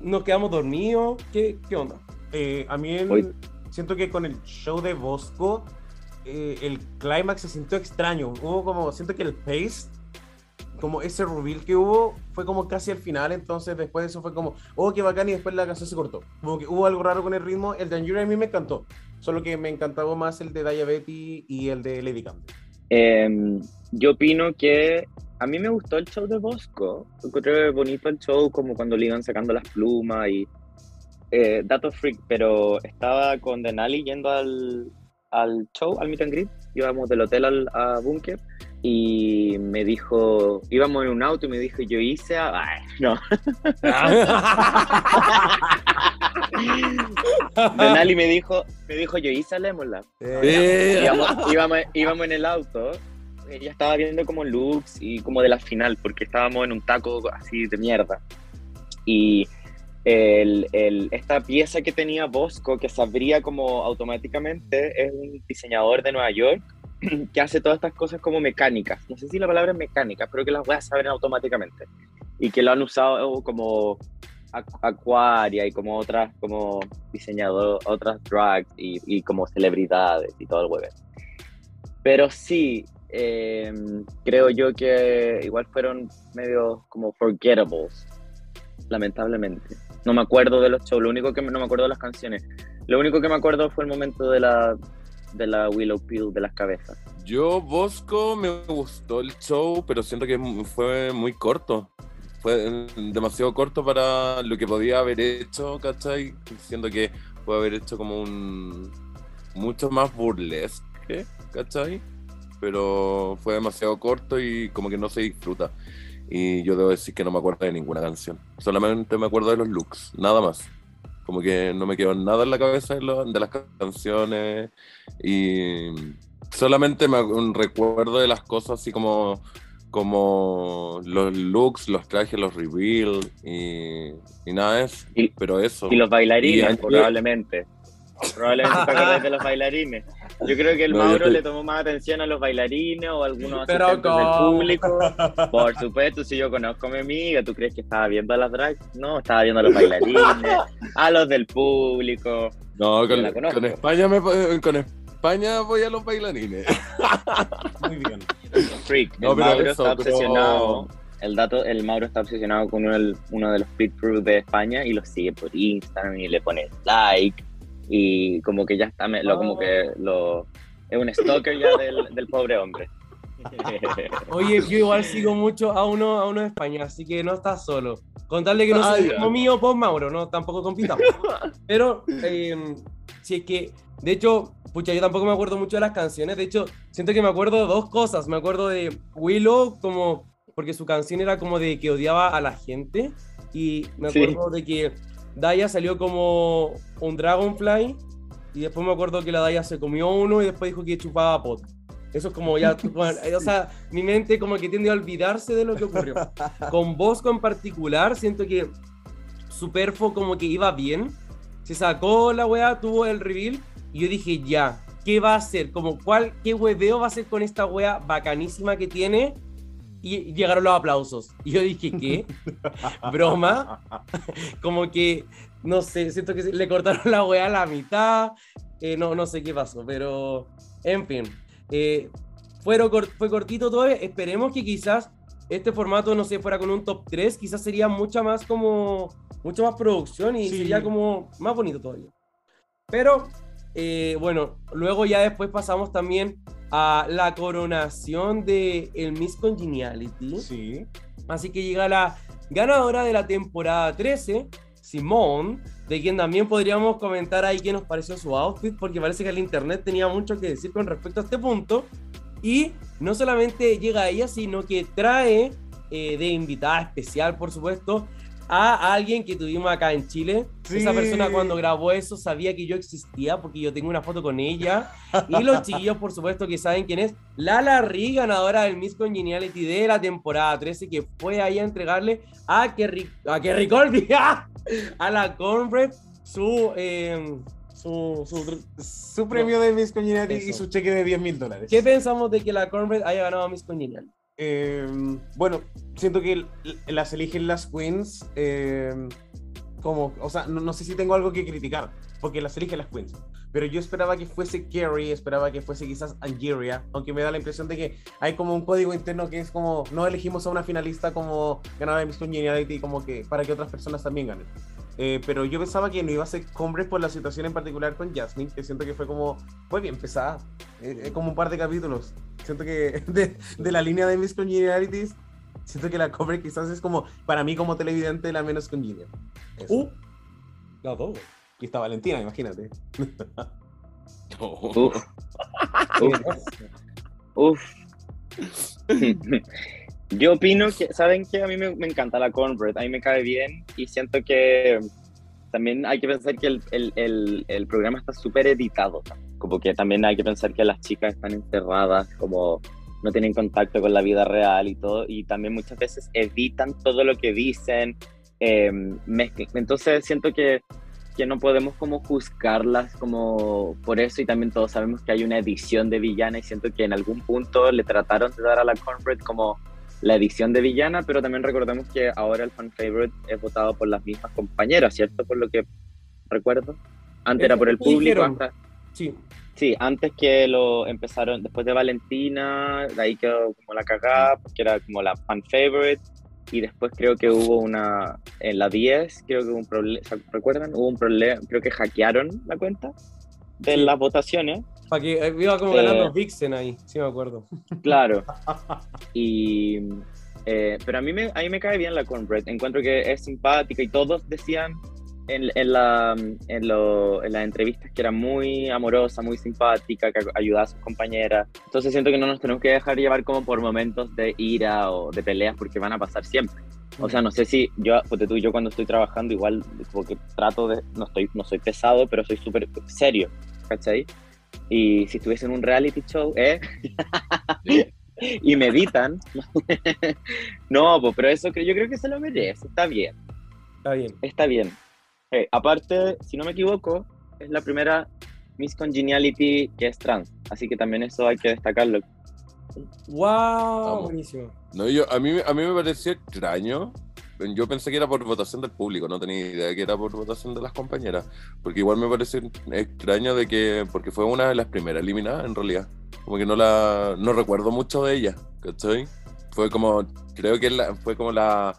¿Nos quedamos dormidos? ¿Qué, qué onda? Eh, a mí Hoy- siento que con el show de Bosco eh, el clímax se sintió extraño. Hubo como, siento que el pace, como ese reveal que hubo, fue como casi al final. Entonces después de eso fue como, oh, qué bacán, y después la canción se cortó. Como que hubo algo raro con el ritmo. El de Anjura a mí me encantó. Solo que me encantaba más el de Daya Betty y el de Lady Camden. Eh, yo opino que a mí me gustó el show de Bosco. Encontré bonito el show, como cuando le iban sacando las plumas y. Eh, dato freak, pero estaba con Denali yendo al, al show, al meet and greet. Íbamos del hotel al a Bunker y me dijo, íbamos en un auto y me dijo, yo hice, a... Ay, no. Denali me dijo, me dijo, yo hice a Lemon Lab. Eh, íbamos, íbamos, íbamos en el auto, ella estaba viendo como looks y como de la final, porque estábamos en un taco así de mierda. Y el, el- esta pieza que tenía Bosco, que se abría como automáticamente, es un diseñador de Nueva York que hace todas estas cosas como mecánicas. No sé si la palabra es mecánica, pero que las a saber automáticamente. Y que lo han usado como Aqu- Aquaria y como otras, como diseñador, otras drags y, y como celebridades y todo el web. Pero sí, eh, creo yo que igual fueron medio como forgettables, lamentablemente. No me acuerdo de los shows, lo único que me- no me acuerdo de las canciones. Lo único que me acuerdo fue el momento de la, de la Willow Peel de las cabezas. Yo, Bosco, me gustó el show, pero siento que fue muy corto. Fue eh, demasiado corto para lo que podía haber hecho, ¿cachai? Siento que puede haber hecho como un. mucho más burlesque, ¿cachai? Pero fue demasiado corto y como que no se disfruta. Y yo debo decir que no me acuerdo de ninguna canción. Solamente me acuerdo de los looks, nada más. Como que no me quedó nada en la cabeza de, lo- de las canciones. Y solamente me ac- recuerdo de las cosas así como, como los looks, los trajes, los reveal y, y nada de eso. Y- Pero eso. Y los bailarines, Y probablemente. Probablemente te de los bailarines. Yo creo que el No, Mauro estoy- le tomó más atención a los bailarines o a algunos Pero asistentes del público. Por supuesto, si yo conozco a mi amiga, ¿tú crees que estaba viendo a las drags? No, estaba viendo a los bailarines, a los del público. No, con, la conozco. con España me, con España voy a los bailarines. Muy bien. Freak. No, el pero Mauro eso, está pero- obsesionado. El dato, el Mauro está obsesionado con uno, uno de los pit crew de España y lo sigue por Instagram y le pone like y como que ya está, me- lo, como que lo es un stalker ya del, del pobre hombre. Oye, yo igual sigo mucho a uno, a uno de España, así que no estás solo. Contarle que no soy como mío, pues Mauro, no, tampoco compitamos. Pero, eh, si es que, de hecho, pucha, yo tampoco me acuerdo mucho de las canciones. De hecho, siento que me acuerdo de dos cosas. Me acuerdo de Willow, como, porque su canción era como de que odiaba a la gente. Y me Sí. acuerdo de que Daya salió como un Dragonfly. Y después me acuerdo que la Daya se comió uno y después dijo que chupaba pot. Eso es como ya, bueno, o sea, mi mente como que tiende a olvidarse de lo que ocurrió. Con Bosco en particular, siento que su perfo como que iba bien. Se sacó la weá, tuvo el reveal y yo dije, ya, ¿qué va a hacer? Como, ¿cuál, qué hueveo va a hacer con esta weá bacanísima que tiene? Y llegaron los aplausos. Y yo dije, ¿qué? ¿Broma? Como que, no sé, siento que le cortaron la weá a la mitad. eh, no, no sé qué pasó, pero en fin. eh, fueron fue cortito todavía. Esperemos que quizás este formato, no sé, fuera con un top 3, quizás sería mucha más como, mucha más producción y Sí. sería como más bonito todavía. Pero, eh, bueno, luego ya después pasamos también a la coronación de el Miss Congeniality. Sí. Así que llega la ganadora de la temporada 13, Simone, de quien también podríamos comentar ahí qué nos pareció su outfit, porque parece que el internet tenía mucho que decir con respecto a este punto. Y no solamente llega ella, sino que trae eh, de invitada especial, por supuesto, a alguien que tuvimos acá en Chile. Sí. Esa persona cuando grabó eso sabía que yo existía porque yo tengo una foto con ella. Y los chiquillos, por supuesto, que saben quién es. Lala Ri, ganadora del Miss Congeniality de la temporada 13, que fue ahí a entregarle a Kerry, a Kerry Colby, a la Cornbread, su, eh, su, su- Su premio de Miss Congeniality y Eso. su cheque de 10 mil dólares. ¿Qué pensamos de que la Cornbread haya ganado a Miss Congeniality? Eh, bueno, siento que las eligen las queens. eh, como, o sea, no, sé si tengo algo que criticar, porque las eligen las queens. Pero yo esperaba que fuese Carrie, esperaba que fuese quizás Angeria, aunque me da la impresión de que hay como un código interno que es como, no elegimos a una finalista como ganadora de Miss Congeniality, como que para que otras personas también ganen. Eh, pero yo pensaba que no iba a ser Combre por la situación en particular con Jasmine, que siento que fue como, fue bien pesada, eh, eh, como un par de capítulos. Siento que de, de la línea de Miss Congenialities, siento que la Combre quizás es como, para mí como televidente, la menos congenial. Eso. Uh, la dos. Y está Valentina, imagínate. Uf, Uf. Yo opino que, ¿saben qué? A mí me, me encanta la cornbread, a mí me cae bien y siento que también hay que pensar que el, el, el, el programa está súper editado. Como que también hay que pensar que las chicas están encerradas, como no tienen contacto con la vida real y todo, y también muchas veces evitan todo lo que dicen. eh. Entonces siento que, que no podemos como juzgarlas como por eso y también todos sabemos que hay una edición de villana y siento que en algún punto le trataron de dar a la Cornbread como la edición de villana, pero también recordemos que ahora el fan favorite es votado por las mismas compañeras, ¿cierto? Por lo que recuerdo. Antes era por el público, hasta- Sí, Sí, antes que lo empezaron, después de Valentina, de ahí quedó como la cagada, porque era como la fan favorite, y después creo que hubo una, en la 10, creo que hubo un problema, ¿recuerdan? Hubo un problema, creo que hackearon la cuenta de Sí. las votaciones, para que eh, iba como Eh, ganando Vixen ahí, sí me acuerdo. claro. Y, eh, pero a mí, me, a mí me cae bien la Cornbread, encuentro que es simpática y todos decían en, en, la, en, lo- en las entrevistas que era muy amorosa, muy simpática, que ayudaba a sus compañeras. Entonces siento que no nos tenemos que dejar llevar como por momentos de ira o de peleas porque van a pasar siempre. O sea, no sé si yo, porque tú, yo cuando estoy trabajando igual como que trato de, no estoy, no soy pesado, pero soy súper serio, ¿cachai? Y si estuviese en un reality show, ¿eh? y me editan, no, pues, pero eso que yo creo que se lo merece, está bien. Está bien. Está bien. Eh, aparte, si no me equivoco, es la primera Miss Congeniality que es trans. Así que también eso hay que destacarlo. ¡Wow! Vamos. Buenísimo. No, yo, a, mí, a mí me pareció extraño. Yo pensé que era por votación del público, no tenía idea de que era por votación de las compañeras. Porque igual me pareció extraño de que. Porque fue una de las primeras eliminadas en realidad. Como que no la. No recuerdo mucho de ella, ¿cachai? Fue como. Creo que la- fue como la.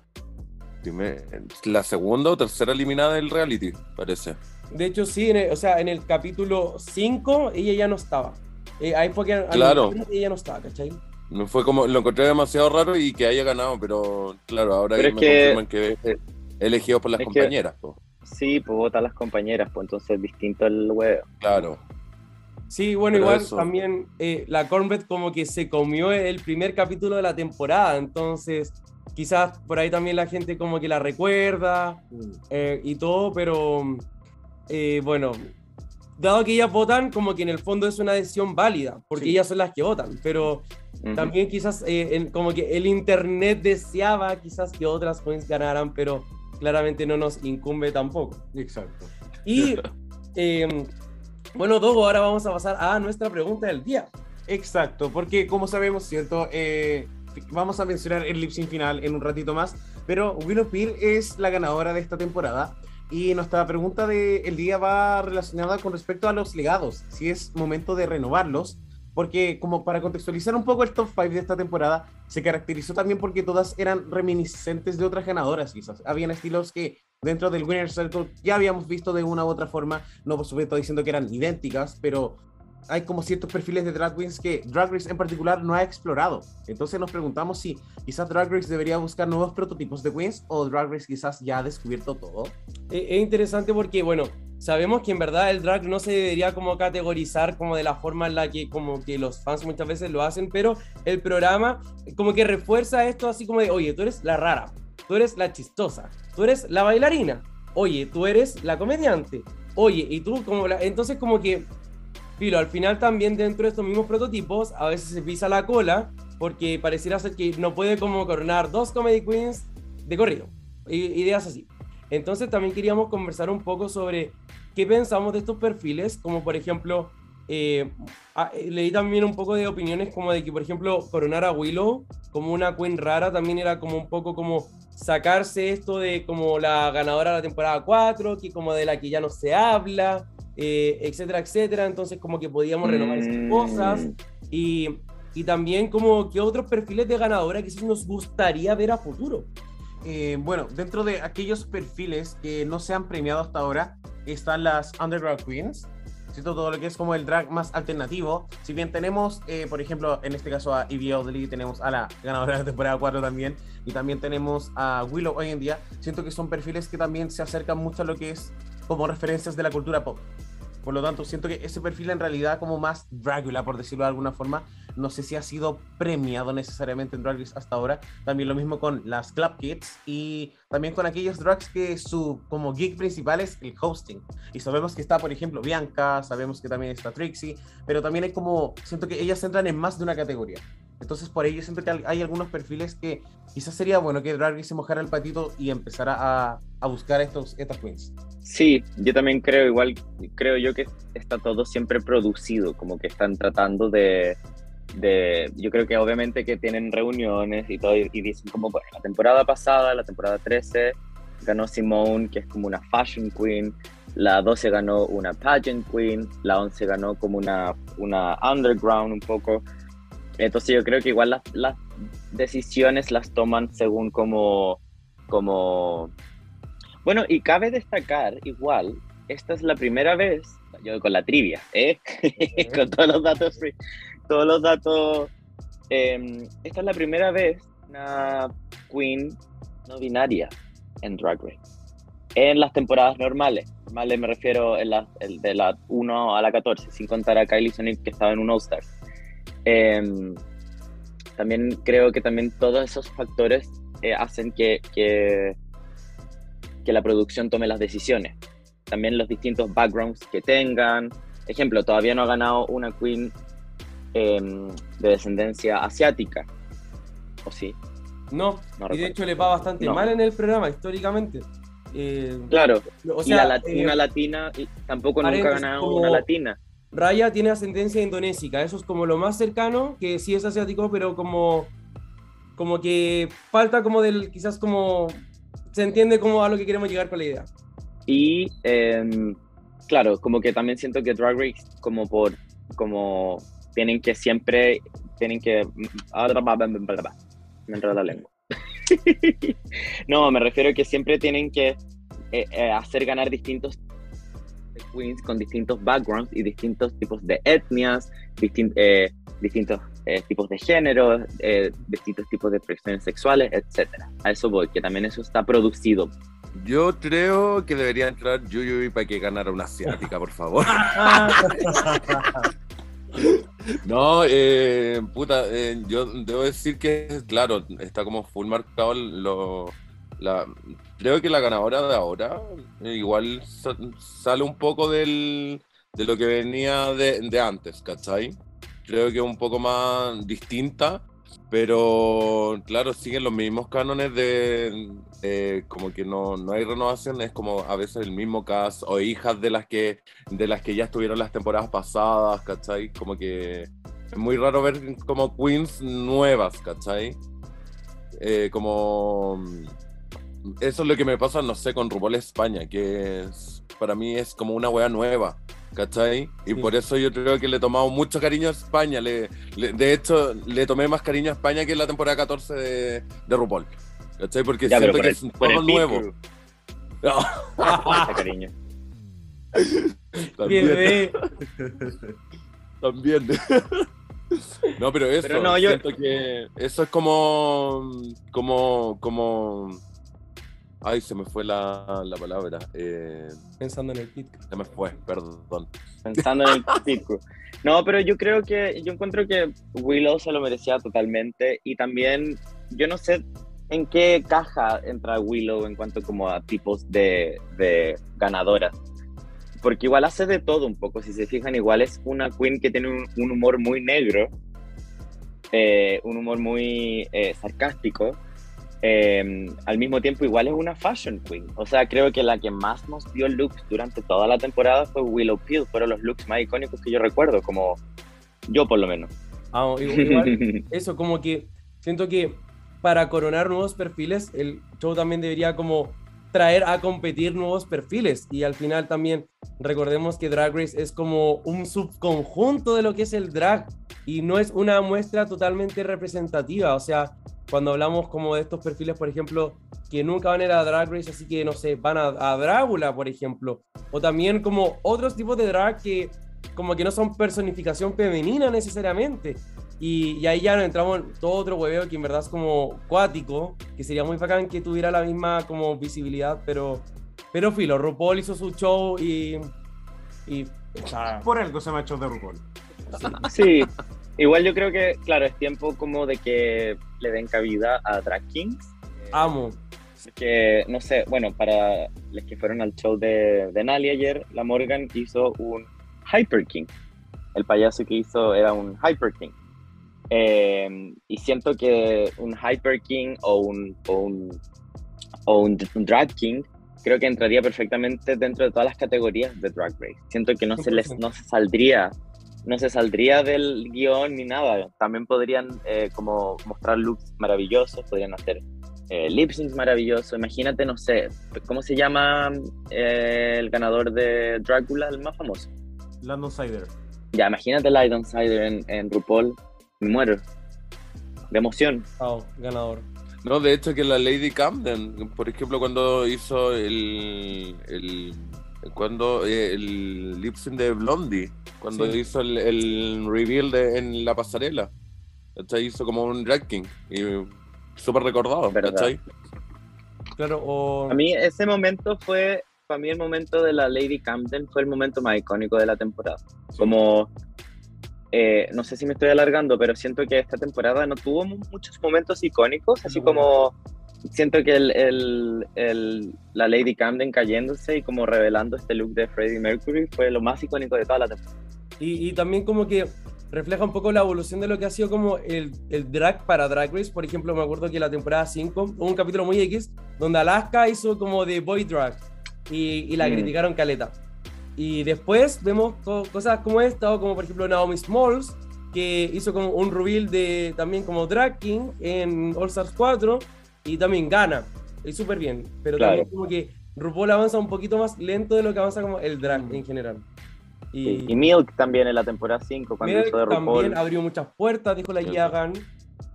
la segunda o tercera eliminada del reality, parece. De hecho, sí, en el- o sea, en el capítulo 5 ella ya no estaba. Eh, ahí fue que Claro. ella no estaba, ¿cachai? No fue como. Lo encontré demasiado raro y que haya ganado, pero claro, ahora Pero que es me que- confirman que es elegido por las es que- compañeras, po. Sí, pues vota a las compañeras, pues entonces es distinto el huevo. claro. Sí, bueno, Pero igual eso. también eh, la Cornbread como que se comió el primer capítulo de la temporada, entonces quizás por ahí también la gente como que la recuerda eh, y todo, pero eh, bueno, dado que ellas votan, como que en el fondo es una decisión válida, porque Sí. ellas son las que votan, pero Ujú. también quizás eh, en- como que el internet deseaba quizás que otras queens ganaran, pero claramente no nos incumbe tampoco. Exacto. Y eh, bueno, Dogo, ahora vamos a pasar a nuestra pregunta del día. Exacto, porque como sabemos, ¿cierto? Eh, vamos a mencionar el lip sync final en un ratito más, pero Willow Peel es la ganadora de esta temporada y nuestra pregunta del día va relacionada con respecto a los legados, si es momento de renovarlos, porque como para contextualizar un poco el top 5 de esta temporada, se caracterizó también porque todas eran reminiscentes de otras ganadoras, quizás. Habían estilos que dentro del Winner Circle ya habíamos visto de una u otra forma, no por supuesto diciendo que eran idénticas, pero hay como ciertos perfiles de drag queens que Drag Race en particular no ha explorado. Entonces nos preguntamos si quizás Drag Race debería buscar nuevos prototipos de queens o Drag Race quizás ya ha descubierto todo. Eh, es interesante porque, bueno, sabemos que en verdad el drag no se debería como categorizar como de la forma en la que como que los fans muchas veces lo hacen, pero el programa como que refuerza esto así como de, oye, tú eres la rara, tú eres la chistosa, tú eres la bailarina, oye, tú eres la comediante, oye, y tú como la... Entonces como que, filo, al final también dentro de estos mismos prototipos a veces se pisa la cola porque pareciera ser que no puede como coronar dos comedy queens de corrido, ideas así. Entonces también queríamos conversar un poco sobre qué pensamos de estos perfiles, como por ejemplo, eh, leí también un poco de opiniones como de que, por ejemplo, coronar a Willow como una queen rara también era como un poco como sacarse esto de como la ganadora de la temporada 4, que como de la que ya no se habla, eh, etcétera, etcétera. Entonces como que podíamos renovar esas Mm. cosas y, y también como qué otros perfiles de ganadora quizás nos gustaría ver a futuro. Eh, bueno, dentro de aquellos perfiles que no se han premiado hasta ahora están las Underground Queens. ¿cierto? Todo lo que es como el drag más alternativo. Si bien tenemos, eh, por ejemplo, en este caso a Evie Oddly, tenemos a la ganadora de la temporada 4 también, y también tenemos a Willow hoy en día, siento que son perfiles que también se acercan mucho a lo que es como referencias de la cultura pop. Por lo tanto, siento que ese perfil en realidad como más Dracula, por decirlo de alguna forma, no sé si ha sido premiado necesariamente en Drag Race hasta ahora. También lo mismo con las Club Kids y también con aquellos drags que su como geek principal es el hosting. Y sabemos que está, por ejemplo, Bianca, sabemos que también está Trixie, pero también hay como, siento que ellas entran en más de una categoría. Entonces, por ello siento que hay algunos perfiles que quizás sería bueno que Drag se mojara el patito y empezara a, a buscar estos, estas queens. Sí, yo también creo, igual creo yo que está todo siempre producido, como que están tratando de, de yo creo que obviamente que tienen reuniones y todo, y, dicen como, bueno, la temporada pasada, la temporada 13, ganó Simone, que es como una fashion queen, la 12 ganó una pageant queen, la 11 ganó como una, una underground un poco. Entonces yo creo que igual las, las decisiones las toman según como, como bueno, y cabe destacar, igual, esta es la primera vez, yo con la trivia, ¿eh? con todos los datos, todos los datos, em, esta es la primera vez una queen no binaria en Drag Race. En las temporadas normales, normales me refiero en la, de la 1 a la 14, sin contar a Kylie Sonic que estaba en un All-Star. Em, también creo que también todos esos factores eh, hacen que, que que la producción tome las decisiones. También los distintos backgrounds que tengan. Ejemplo, todavía no ha ganado una queen em, de descendencia asiática. ¿O sí? No, y de hecho le va bastante mal en el programa históricamente. Eh, claro, o sea, y la, una eh, latina tampoco nunca ha ganado una latina. Raya tiene ascendencia indonésica, eso es como lo más cercano, que sí es asiático, pero como, como que falta como del, quizás como se entiende cómo a lo que queremos llegar con la idea. Y em, claro, como que también siento que Drag Race, como por, como tienen que siempre, tienen que, me enreda la lengua. no, me refiero a que siempre tienen que eh, eh, hacer ganar distintos queens con distintos backgrounds y distintos tipos de etnias, eh, distintos eh, tipos de género, eh, distintos tipos de expresiones sexuales, etc. A eso voy, que también eso está producido. Yo creo que debería entrar Yuyuy para que ganara una asiática, por favor. no, eh, puta, yo debo decir que, claro, está como full marcado lo, la, creo que la ganadora de ahora igual sale un poco del, de lo que venía de, de antes, ¿cachai? creo que es un poco más distinta, pero claro, siguen los mismos cánones de, como que no, no, hay renovación, es como a veces el mismo cast o hijas de las que de las que ya estuvieron las temporadas pasadas, ¿cachai? Como que es muy raro ver como queens nuevas, ¿cachai? Eh, como eso es lo que me pasa, no sé, con RuPaul España, que es, para mí es como una wea nueva. ¿cachai? Y por eso yo creo que le he tomado mucho cariño a España. Le, de hecho, le tomé más cariño a España que en la temporada 14 de, de RuPaul. ¿Cachai? Porque siento que es un juego nuevo. No. cariño. También. También. No, pero eso, siento que eso es como, como, como Ay, se me fue la, la palabra. Eh, Pensando en el pit. Se me fue, perdón. Pensando en el pit. No, pero yo creo que, yo encuentro que Willow se lo merecía totalmente y también, yo no sé en qué caja entra Willow en cuanto como a tipos de, de ganadoras. Porque igual hace de todo un poco, si se fijan, igual es una queen que tiene un, humor muy negro, eh, un humor muy eh, sarcástico, Em, al mismo tiempo igual es una fashion queen. O sea, creo que la que más nos dio looks durante toda la temporada fue Willow Peel. Fueron los looks más icónicos que yo recuerdo, como yo por lo menos. Ah, igual, eso, como que siento que para coronar nuevos perfiles, el show también debería como traer a competir nuevos perfiles. Y al final también recordemos que Drag Race es como un subconjunto de lo que es el drag y no es una muestra totalmente representativa. O sea, cuando hablamos como de estos perfiles, por ejemplo, que nunca van a ir a Drag Race, así que no sé, van a, a Drácula, por ejemplo, o también como otros tipos de drag que como que no son personificación femenina necesariamente. Y, ahí ya nos entramos en todo otro hueveo que en verdad es como cuático, que sería muy bacán que tuviera la misma como visibilidad, pero, pero filo, RuPaul hizo su show y, y Ah, Por algo se me ha hecho de RuPaul. Sí, igual yo creo que, claro, es tiempo como de que le den cabida a Drag Kings. amo. Que, no sé, bueno, para los que fueron al show de, de Nali ayer, la Morgan hizo un Hyper King. El payaso que hizo era un Hyper King. Eh, y siento que un Hyper King o un, o un, o un, un Drag King creo que entraría perfectamente dentro de todas las categorías de Drag Race. Siento que no se les no se saldría no se saldría del guion ni nada. También podrían eh, como mostrar looks maravillosos, podrían hacer eh, lip syncs maravillosos. Imagínate, no sé, ¿cómo se llama eh, el ganador de Drácula, el más famoso? Landon Sider. Ya, imagínate Light Sider en, en RuPaul, me muero. De emoción. Chao, ganador. No, de hecho que la Lady Camden, por ejemplo, cuando hizo el, el cuando eh, el lip sync de Blondie, cuando Sí. hizo el, el reveal de, en la pasarela, ¿cachai? Hizo como un drag king y súper recordado. ¿cachai? Claro, o. A mí ese momento fue, para mí el momento de la Lady Camden fue el momento más icónico de la temporada. Como, eh, no sé si me estoy alargando, pero siento que esta temporada no tuvo mu- muchos momentos icónicos, así como siento que el, el- el- la Lady Camden cayéndose y como revelando este look de Freddie Mercury fue lo más icónico de toda la temporada. Y, y también como que refleja un poco la evolución de lo que ha sido como el, el drag para Drag Race. Por ejemplo, me acuerdo que la temporada 5 hubo un capítulo muy X donde Alaska hizo como de boy drag y, y la Mm. criticaron caleta. Y después vemos co- cosas como esta, o como por ejemplo Naomi Smalls, que hizo como un reveal de también como drag king en All Stars 4 y también gana. Y súper bien. Pero Claro. también como que RuPaul avanza un poquito más lento de lo que avanza como el drag en general. Y, y Milk también en la temporada 5, cuando Milk hizo de RuPaul. también abrió muchas puertas, dijo la Sí. Giagan.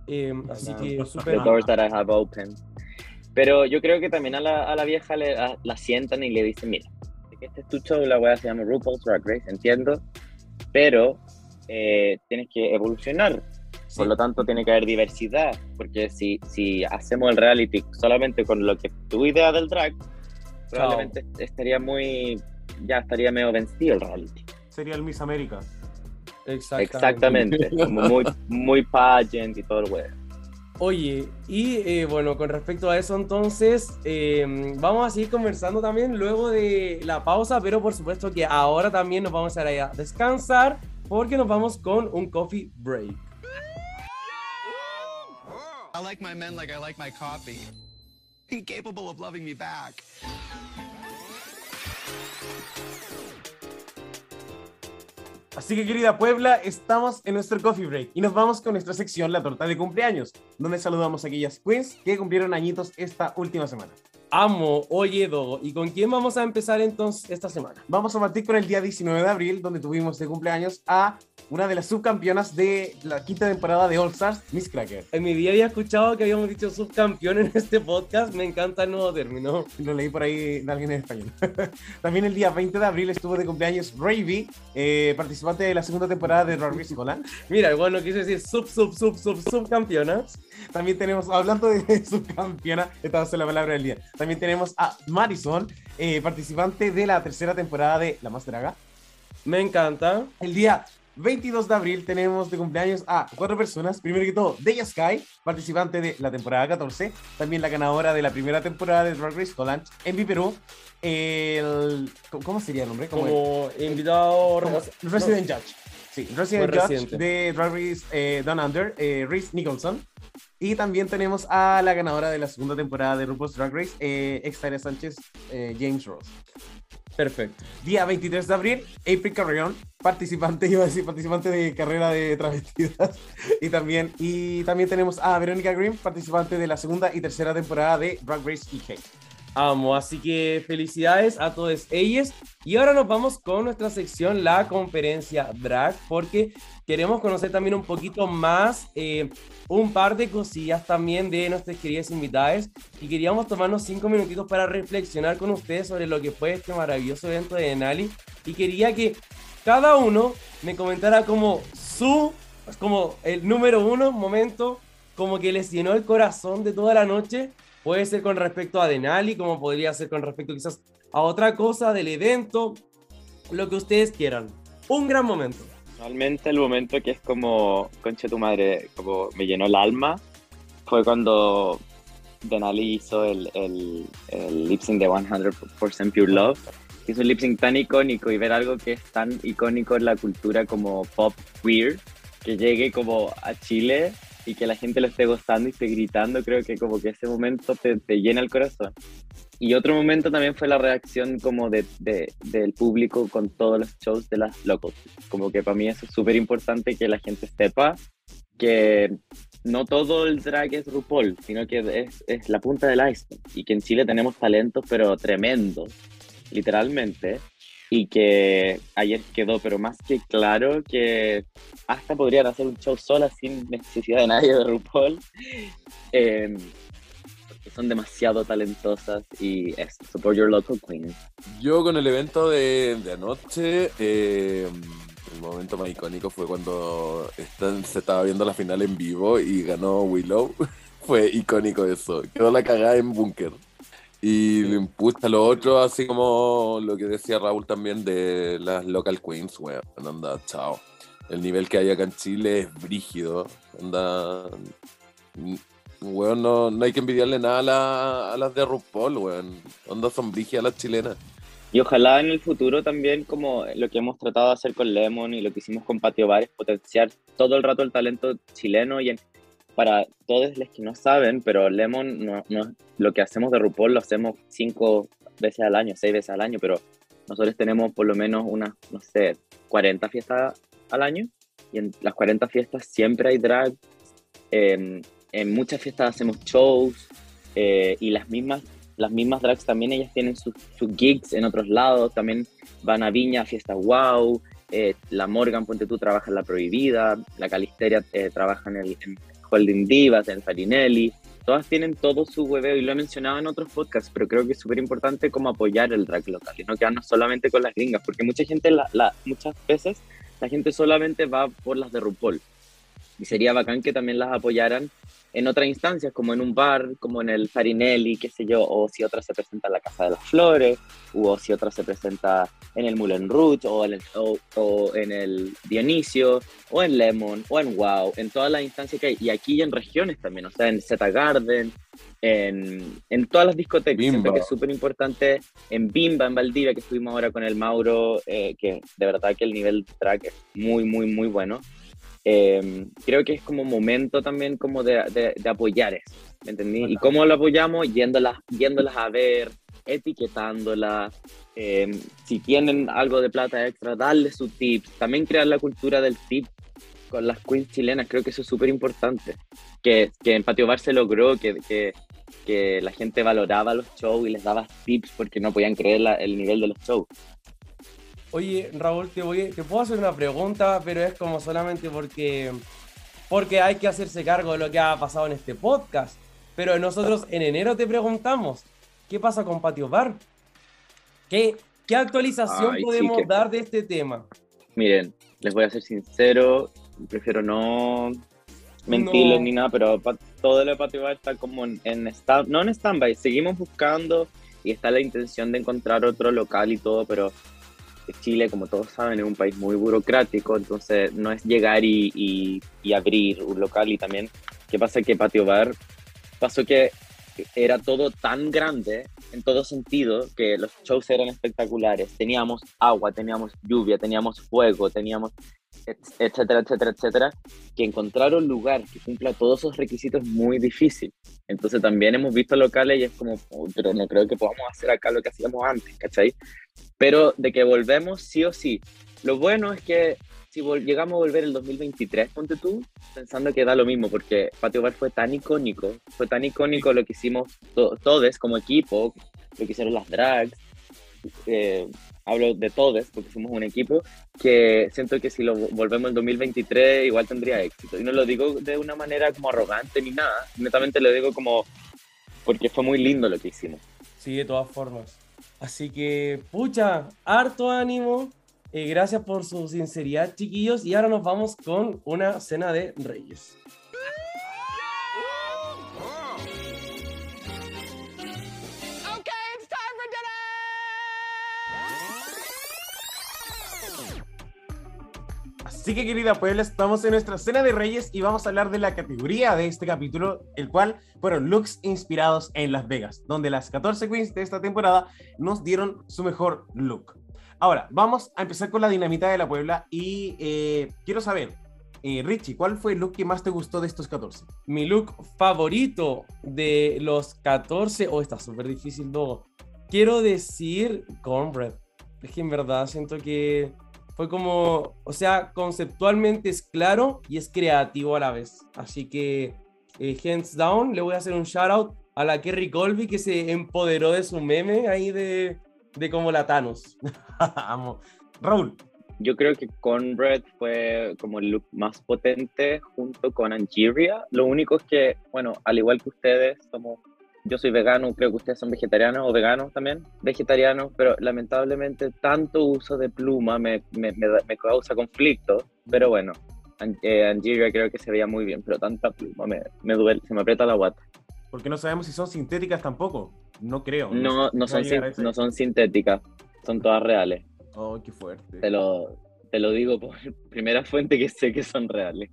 Eh, así que The súper. doors that I have opened. Pero yo creo que también a la, a la vieja le, a- la sientan y le dicen, mira, este es tu show, la weá se llama RuPaul's Drag Race, entiendo, pero eh, tienes que evolucionar. Sí. Por lo tanto, tiene que haber diversidad, porque si, si hacemos el reality solamente con lo que tu idea del drag, probablemente estaría muy, ya estaría medio vencido el reality. Sería el Miss América. Exactamente. Exactamente, como muy, muy pageant y todo el weá. Oye, y eh, bueno, con respecto a eso, entonces, eh, vamos a seguir conversando también luego de la pausa, pero por supuesto que ahora también nos vamos a ir a descansar porque nos vamos con un coffee break. I like my men like I like my coffee. Incapable of loving me back. Así que querida Puebla, estamos en nuestro coffee break y nos vamos con nuestra sección La Torta de Cumpleaños, donde saludamos a aquellas queens que cumplieron añitos esta última semana. Amo, oye, Dogo, ¿y con quién vamos a empezar entonces esta semana? Vamos a partir con el día 19 de abril, donde tuvimos de cumpleaños a una de las subcampeonas de la quinta temporada de All Stars, Miss Cracker. En mi vida había escuchado que habíamos dicho subcampeón en este podcast, me encanta el nuevo término. Lo leí por ahí de alguien en español. También el día 20 de abril estuvo de cumpleaños Ravy, eh, participante de la segunda temporada de Race Holland. Mira, bueno, quise decir sub, sub, sub, sub, subcampeona. También tenemos, hablando de subcampeona, esta va a ser la palabra del día. También tenemos a Madison, eh, participante de la tercera temporada de La Más Draga. Me encanta. El día 22 de abril tenemos de cumpleaños a cuatro personas. Primero que todo, Deya Sky, participante de la temporada 14. También la ganadora de la primera temporada de Drag Race Holland. Envy Perú. El, ¿cómo- ¿Cómo sería el nombre? Como invitado. Como Resident Judge. Sí, Resident Judge de Drag Race eh, Down Under, eh, Reese Nicholson. Y también tenemos a la ganadora de la segunda temporada de RuPaul's Drag Race, eh, Sánchez, eh, James Ross. Perfecto. Día 23 de abril, April Carrión, participante, iba a decir, participante de carrera de travestidas. Y también, y también tenemos a Verónica Green, participante de la segunda y tercera temporada de Drag Race EK. Amo, así que felicidades a todos ellos. Y ahora nos vamos con nuestra sección, la conferencia drag, porque queremos conocer también un poquito más, eh, un par de cosillas también de nuestras queridas invitadas. Y queríamos tomarnos cinco minutitos para reflexionar con ustedes sobre lo que fue este maravilloso evento de Denali. Y quería que cada uno me comentara como su, como el número uno momento, como que les llenó el corazón de toda la noche Puede ser con respecto a Denali, como podría ser con respecto quizás a otra cosa del evento. lo que ustedes quieran. Un gran momento. Realmente el momento que es como, concha tu madre, como me llenó el alma, fue cuando Denali hizo el, el, el lip sync de 100% Pure Love. que Es un lip sync tan icónico y ver algo que es tan icónico en la cultura como pop queer, que llegue como a Chile y que la gente lo esté gozando y esté gritando, creo que como que ese momento te, te llena el corazón. Y otro momento también fue la reacción como de, de- del público con todos los shows de las locos. Como que para mí eso es súper importante que la gente sepa que no todo el drag es RuPaul, sino que es, es la punta del iceberg. Y que en Chile tenemos talentos, pero tremendos, literalmente. Y que ayer quedó, pero más que claro, que hasta podrían hacer un show sola sin necesidad de nadie de RuPaul. Eh, son demasiado talentosas y es support your local queen. Yo con el evento de, de anoche, eh, el momento más icónico fue cuando están- se estaba viendo la final en vivo y ganó Willow. fue icónico eso. Quedó la cagada en búnker. Y puta lo otro, así como lo que decía Raúl también de las local queens, weón. Anda, chao. El nivel que hay acá en Chile es brígido. Anda. Weón, no, no hay que envidiarle nada a, la- a las de RuPaul, weón. Onda son brígidas las chilenas. Y ojalá en el futuro también, como lo que hemos tratado de hacer con Lemon y lo que hicimos con Patio Bar, es potenciar todo el rato el talento chileno. Y en- para todos los que no saben, pero Lemon, no, no- lo que hacemos de RuPaul lo hacemos cinco veces al año, seis veces al año, pero nosotros tenemos por lo menos unas, no sé, 40 fiestas al año. Y en las 40 fiestas siempre hay drag. En, muchas fiestas hacemos shows. eh, y las mismas las mismas drags también ellas tienen sus, sus gigs en otros lados, también van a Viña, a Fiesta Wow, eh, la Morgan, ponte tú, trabaja en La Prohibida, la Calisteria eh, trabaja en el en Holding Divas, en Farinelli, todas tienen todo su hueveo y lo he mencionado en otros podcasts, pero creo que es súper importante como apoyar el drag local y no quedarnos solamente con las gringas, porque mucha gente, la, la- muchas veces, la gente solamente va por las de RuPaul. Y sería bacán que también las apoyaran en otras instancias, como en un bar, como en el Farinelli, qué sé yo, o si otra se presenta en la Casa de las Flores, o si otra se presenta en el Moulin Rouge, o en el, o, o en el Dionisio, o en Lemon, o en Wow, en todas las instancias que hay, y aquí en regiones también, o sea, en Zeta Garden, en, en todas las discotecas, Bimba. que es súper importante, en Bimba, en Valdivia, que estuvimos ahora con el Mauro, eh, que de verdad que el nivel de track es muy, muy, muy bueno. Eh, creo que es como momento también como de, de- de apoyar eso, ¿me entendí? ¿Y cómo lo apoyamos? Yéndolas, yéndolas a ver, etiquetándolas, eh, si tienen algo de plata extra, darle su tips, también crear la cultura del tip con las queens chilenas, creo que eso es súper importante, que, que en Patio Bar se logró, que, que, que la gente valoraba los shows y les daba tips porque no podían creer la- el nivel de los shows. Oye, Raúl, te, voy, te puedo hacer una pregunta, pero es como solamente porque, porque hay que hacerse cargo de lo que ha pasado en este podcast. Pero nosotros en enero te preguntamos, ¿qué pasa con Patio Bar? ¿Qué, qué actualización Ay, sí, podemos que- dar de este tema? Miren, les voy a ser sincero, prefiero no mentirles No. ni nada, pero todo lo de Patio Bar está como en, en stand, no en stand-by, seguimos buscando y está la intención de encontrar otro local y todo, pero Chile, como todos saben, es un país muy burocrático, entonces no es llegar y, y- abrir un local y también, ¿qué pasa? Que Patio Bar pasó que era todo tan grande en todo sentido que los shows eran espectaculares. Teníamos agua, teníamos lluvia, teníamos fuego, teníamos etcétera, etcétera, etcétera, que encontrar un lugar que cumpla todos esos requisitos es muy difícil. Entonces también hemos visto locales y es como, "Uy, pero no creo que podamos hacer acá lo que hacíamos antes, ¿cachai? Pero de que volvemos sí o sí. Lo bueno es que si llegamos a volver el 2023, ponte tú, pensando que da lo mismo, porque Patio Bar fue tan icónico, fue tan icónico lo que hicimos to- todos como equipo, lo que hicieron las drags, eh, hablo de todos porque somos un equipo, que siento que si lo vo- volvemos el 2023 igual tendría éxito. Y no lo digo de una manera como arrogante ni nada, netamente lo digo como porque fue muy lindo lo que hicimos. Sí, de todas formas. Así que, pucha, harto ánimo. eh, gracias por su sinceridad, chiquillos. Y ahora nos vamos con una cena de reyes. Así que querida Puebla, estamos en nuestra cena de reyes y vamos a hablar de la categoría de este capítulo, el cual fueron looks inspirados en Las Vegas, donde las 14 queens de esta temporada nos dieron su mejor look. Ahora, vamos a empezar con la dinamita de la Puebla y eh, quiero saber, eh, Richie, ¿cuál fue el look que más te gustó de estos 14? Mi look favorito de los 14, oh, está súper difícil, no. Quiero decir cornbread. Es que en verdad siento que fue como, o sea, conceptualmente es claro y es creativo a la vez. Así que, eh, hands down, le voy a hacer un shout out a la Kerry Colby que se empoderó de su meme ahí de, de como la Thanos. Amo. Raúl, Yo creo que Cornbread fue como el look más potente junto con Angeria. Lo único es que, bueno, al igual que ustedes, somos, yo soy vegano, creo que ustedes son vegetarianos o veganos también, vegetarianos, pero lamentablemente tanto uso de pluma me, me, me da- me causa conflicto. Pero bueno, eh, Angeria creo que se veía muy bien, pero tanta pluma me, me duele, se me aprieta la guata. porque no sabemos si son sintéticas tampoco. No creo. No, no, son, sin- no son sintéticas, son todas reales. Oh, qué fuerte. Te lo, te lo digo por primera fuente que sé que son reales.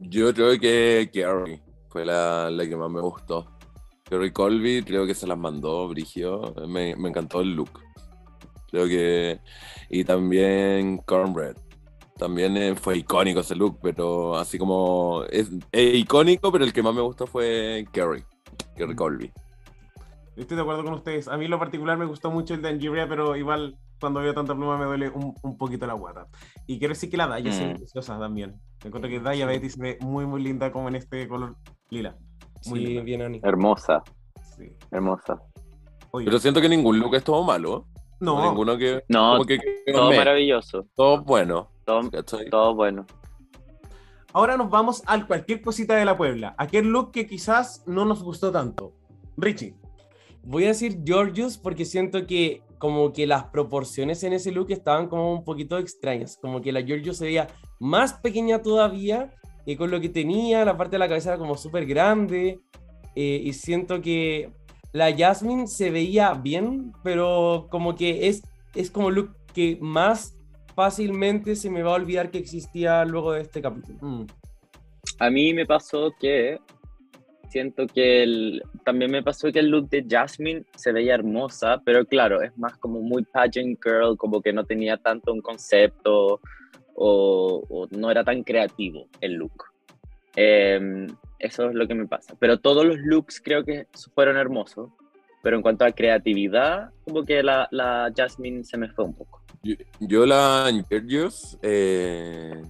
Yo creo que Carrie fue la, la que más me gustó. Carrie Colby creo que se las mandó, Brigio. Me, me encantó el look. Creo que. Y también Cornbread. También eh, fue icónico ese look, pero así como. Es, es icónico, pero el que más me gustó fue Carrie. Carrie Mm. Colby. Estoy de acuerdo con ustedes. A mí en lo particular me gustó mucho el de Angeria, pero igual cuando veo tanta pluma me duele un, un poquito la guata. Y quiero decir que la Daya se ve Mm. preciosa también. Me encuentro que Daya Betty se ve muy, muy linda como en este color lila. Muy Sí, linda. bien, Ani. Hermosa, Sí. hermosa. Oye, Pero siento que ningún look estuvo malo. no, Ninguno que. No, como que quedó todo maravilloso, Todo bueno. todo, bueno. ahora nos vamos al cualquier cosita de la Puebla. Aquel look que quizás no nos gustó tanto. Richie. Voy a decir Georgios porque siento que como que las proporciones en ese look estaban como un poquito extrañas, como que la Georgios se veía más pequeña todavía y con lo que tenía, la parte de la cabeza era como súper grande eh, y siento que la Jasmine se veía bien, pero como que es, es como look que más fácilmente se me va a olvidar que existía luego de este capítulo. Mm. A mí me pasó que siento que el, también me pasó que el look de Jasmine se veía hermosa, pero claro, es más como muy pageant girl, como que no tenía tanto un concepto o, o no era tan creativo el look. Em, eso es lo que me pasa. Pero todos los looks creo que fueron hermosos, pero en cuanto a creatividad, como que la, la Jasmine se me fue un poco. Yo, yo la Georgios, eh,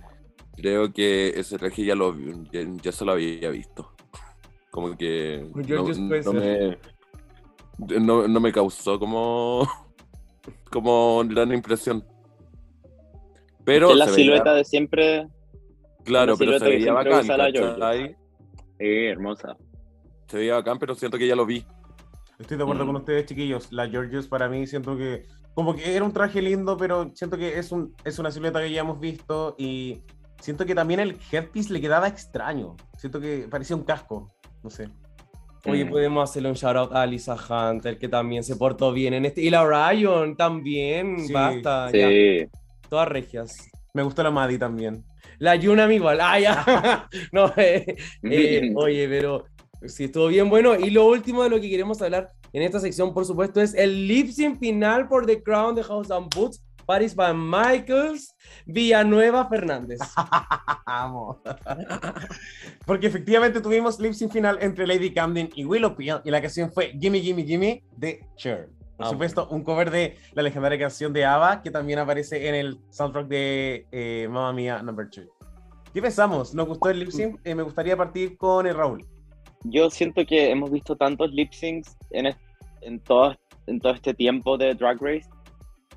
creo que ese traje ya, lo, vi- ya, ya se lo había visto. Como que no, me, no, no me causó como, como gran impresión. Pero Que la veía- silueta de siempre, claro, la pero se veía bacán, eh, hermosa. Se veía bacán, pero siento que ya lo vi. Estoy de acuerdo Mm. con ustedes, chiquillos. La Georgios para mí siento que como que era un traje lindo, pero siento que es, un, es una silueta que ya hemos visto y siento que también el headpiece le quedaba extraño. Siento que parecía un casco, no sé. Oye, Mm. podemos hacerle un shout out a Lisa Hunter, que también se portó bien en este. Y la Ryan también, Sí, basta. ya. Todas regias. Me gustó la Maddie también. La Yunam igual. Ah, ya. no, eh, eh, oye, pero sí, estuvo bien bueno. Y lo último de lo que queremos hablar en esta sección, por supuesto, es el lip sync final por The Crown de House and Boots. Paris Van Michaels, Villanueva Fernández. Amo. Porque efectivamente tuvimos lip sync final entre Lady Camden y Willow Pill y la canción fue Gimme Gimme Gimme de Cher. Por Amo. supuesto, un cover de la legendaria canción de ABBA que también aparece en el soundtrack de eh, Mamma Mia Number 2. ¿Qué pensamos? ¿Nos gustó el lip sync? Eh, me gustaría partir con el Raúl. Yo siento que hemos visto tantos lip syncs en, en, todo, en todo este tiempo de Drag Race.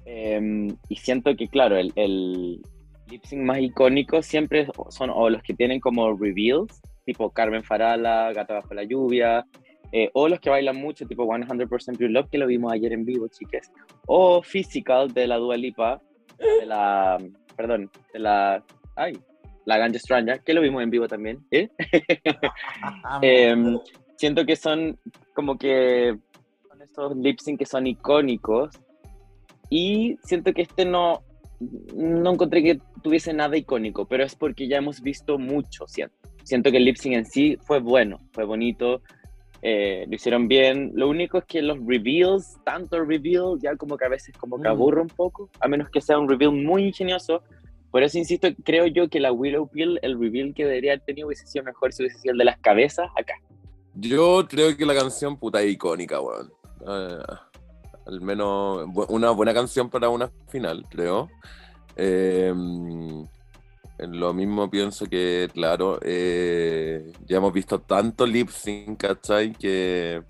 em, y siento que, claro, el, el lip sync más icónico siempre son o los que tienen como reveals, tipo Carmen Farala, Gata Bajo la Lluvia, eh, o los que bailan mucho, tipo 100% Pure Love, que lo vimos ayer en vivo, chiques. O Physical de la Dua Lipa, de la. Perdón, de la. Ay, la Ganja Stranger, que lo vimos en vivo también. ¿eh? Em, siento que son como que son estos lip sync que son icónicos y siento que este no no encontré que tuviese nada icónico, pero es porque ya hemos visto mucho, siento. Siento que el lip sync en sí fue bueno, fue bonito, eh, lo hicieron bien. Lo único es que los reveals, tanto reveal, ya como que a veces como que Mm. aburre un poco, a menos que sea un reveal muy ingenioso. Por eso insisto, creo yo que la Willow Pill, el reveal que debería haber tenido hubiese sido mejor si hubiese sido el de las cabezas acá. Yo creo que la canción puta es icónica, weón. Eh, al menos una buena canción para una final, creo. Eh, lo mismo pienso que, claro, eh, ya hemos visto tanto lip sync, ¿cachai? Que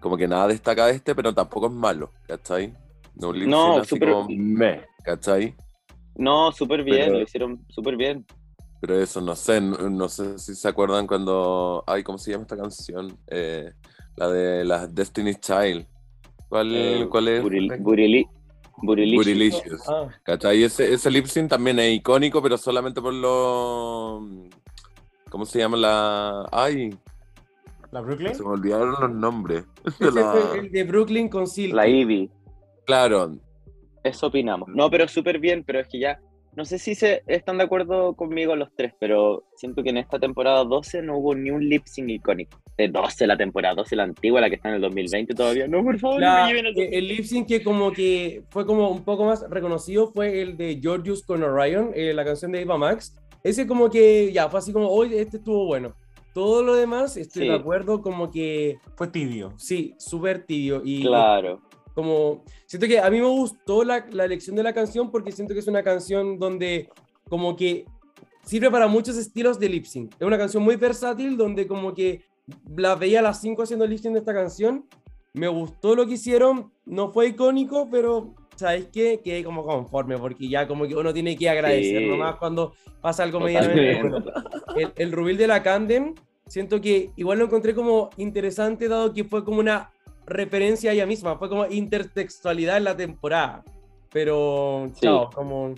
como que nada destaca de este, pero tampoco es malo, ¿cachai? No, un lip No, así como meh, ¿cachai? No, súper bien, Pero- lo hicieron súper bien. Pero eso, no sé, no, no sé si se acuerdan cuando. Ay, ¿cómo se llama esta canción? Eh, la de la Destiny's Child. ¿Cuál, Eh, cuál es? Burili- Burilicious. Burilicious. Ah, ¿Cachai? Ese, ese lip sync también es icónico, pero solamente por lo. ¿Cómo se llama la.? Ay, ¿La Brooklyn? se me olvidaron los nombres. De ese la- fue el de Brooklyn con Silky. La Ivy. Claro, Eso opinamos. No, pero súper bien, pero es que ya, no sé si se están de acuerdo conmigo los tres, pero siento que en esta temporada 12 no hubo ni un lip sync icónico. De 12, la temporada 12, la antigua, la que está en el 2020 todavía. No, por favor, no La- me lleven al eh, el lip sync que como que fue como un poco más reconocido fue el de Georgius con Orion, eh, la canción de Eva Max. Ese como que ya fue así como, hoy este estuvo bueno. Todo lo demás, estoy Sí. de acuerdo, como que Fue tibio. sí, súper tibio. Y Claro. Como, siento que a mí me gustó la, la elección de la canción porque siento que es una canción donde como que sirve para muchos estilos de lip sync. Es una canción muy versátil donde como que la veía a las 5 haciendo lip sync de esta canción. Me gustó lo que hicieron, no fue icónico, pero ¿sabes qué? Quedé como conforme porque ya como que uno tiene que agradecer Sí. nomás cuando pasa algo medianamente bueno. El, el rubil de la Candem, siento que igual lo encontré como interesante dado que fue como una referencia a ella misma, fue como intertextualidad en la temporada. Pero, Sí. chao, como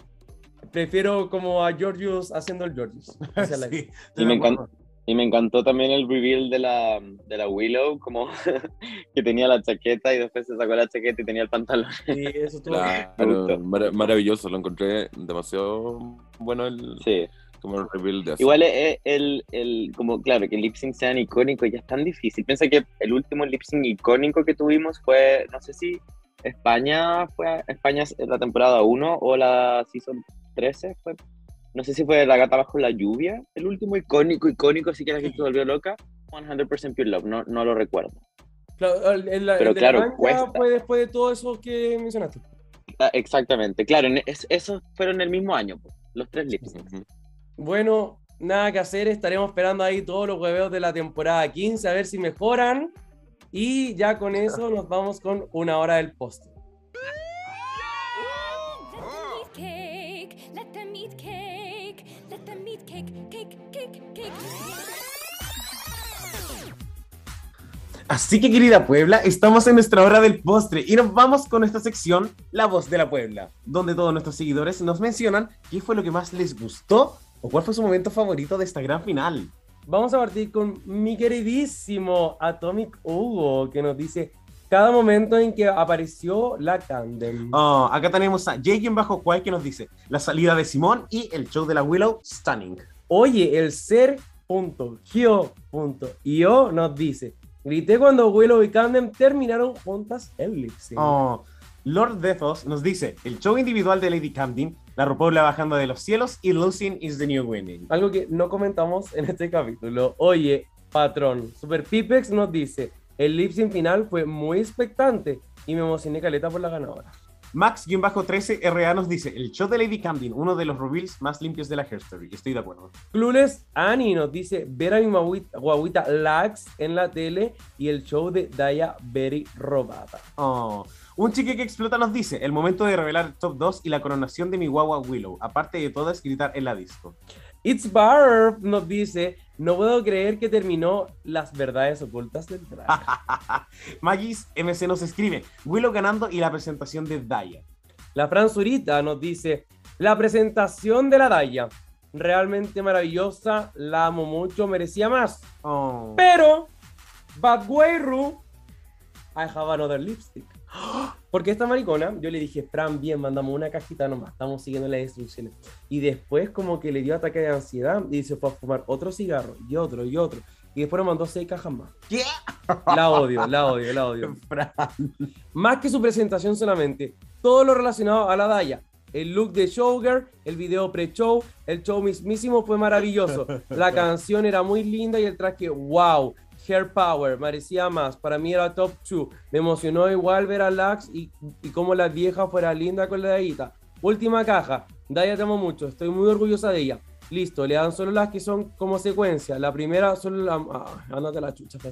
prefiero como a Georgius haciendo el Georgius. Sí, Y me encanta. Y me encantó también el reveal de la, de la Willow, como que tenía la chaqueta y después se sacó la chaqueta y tenía el pantalón. Sí, eso claro, maravilloso, lo encontré demasiado bueno el, Sí. Como el reveal de eso. Igual es el, el, como claro, que el lip sync sean icónicos ya es tan difícil. Piensa que el último lip sync icónico que tuvimos fue, no sé si España fue España la temporada 1 o la season 13 fue. No sé si fue La gata bajo la lluvia, el último icónico, icónico, así que la gente se volvió loca. 100% Pure Love, no, no lo recuerdo. Claro, el, el- el Pero claro, cuesta. fue después de todo eso que mencionaste. Ah, exactamente, claro, es- esos fueron el mismo año, po, los tres lip syncs. Ujú. Bueno, nada que hacer, estaremos esperando ahí todos los hueveos de la temporada 15 a ver si mejoran. Y ya con eso nos vamos con una hora del postre. Así que querida Puebla, estamos en nuestra hora del postre y nos vamos con esta sección, La Voz de la Puebla, donde todos nuestros seguidores nos mencionan qué fue lo que más les gustó o cuál fue su momento favorito de esta gran final. Vamos a partir con mi queridísimo Atomic Hugo, que nos dice cada momento en que apareció la Candem. Oh, acá tenemos a J bajo Kwai que nos dice la salida de Simón y el show de la Willow, stunning. Oye, el ser.gio.io nos dice: Grité cuando Willow y Candem terminaron juntas el lip sync. Oh, Lord Defos nos dice el show individual de Lady Camden, la RuPaul bajando de los cielos y Losing is the new winning. Algo que no comentamos en este capítulo. Oye, patrón, Super Pipex nos dice: El lip sync final fue muy expectante y me emocioné caleta por la ganadora. Max-13RA nos dice el show de Lady Camden, uno de los reveals más limpios de la Hairstory. Estoy de acuerdo. Clueless Annie nos dice ver a mi guaguita, Lax en la tele y el show de Daya Very robada. Oh, un chique que explota nos dice el momento de revelar el top 2 y la coronación de mi guagua Willow. Aparte de todo es gritar en la disco. It's Barb nos dice no puedo creer que terminó las verdades ocultas del drag. Magis MC nos escribe Willow ganando y la presentación de Daya. La Fran Zurita nos dice la presentación de la Daya realmente maravillosa, la amo mucho, merecía más. Oh. Pero Bad Way Ru I have another lipstick. Porque esta maricona, yo le dije, Fran, bien, mandamos una cajita nomás, estamos siguiendo las instrucciones. Y después como que le dio ataque de ansiedad y se fue a fumar otro cigarro y otro y otro. Y después nos mandó seis cajas más. ¿Qué? La odio, la odio, la odio. Fran. Más que su presentación solamente, todo lo relacionado a la Daya. El look de Showgirl, el video pre-show, el show mismísimo fue maravilloso. La canción era muy linda y el traje, wow. Hair Power, merecía más. Para mí era top 2. Me emocionó igual ver a Lax y, y cómo la vieja fuera linda con la Dayita. Última caja. Daya te amo mucho. Estoy muy orgullosa de ella. Listo, le dan solo las que son como secuencia. La primera solo la. Ah, ándate la chucha.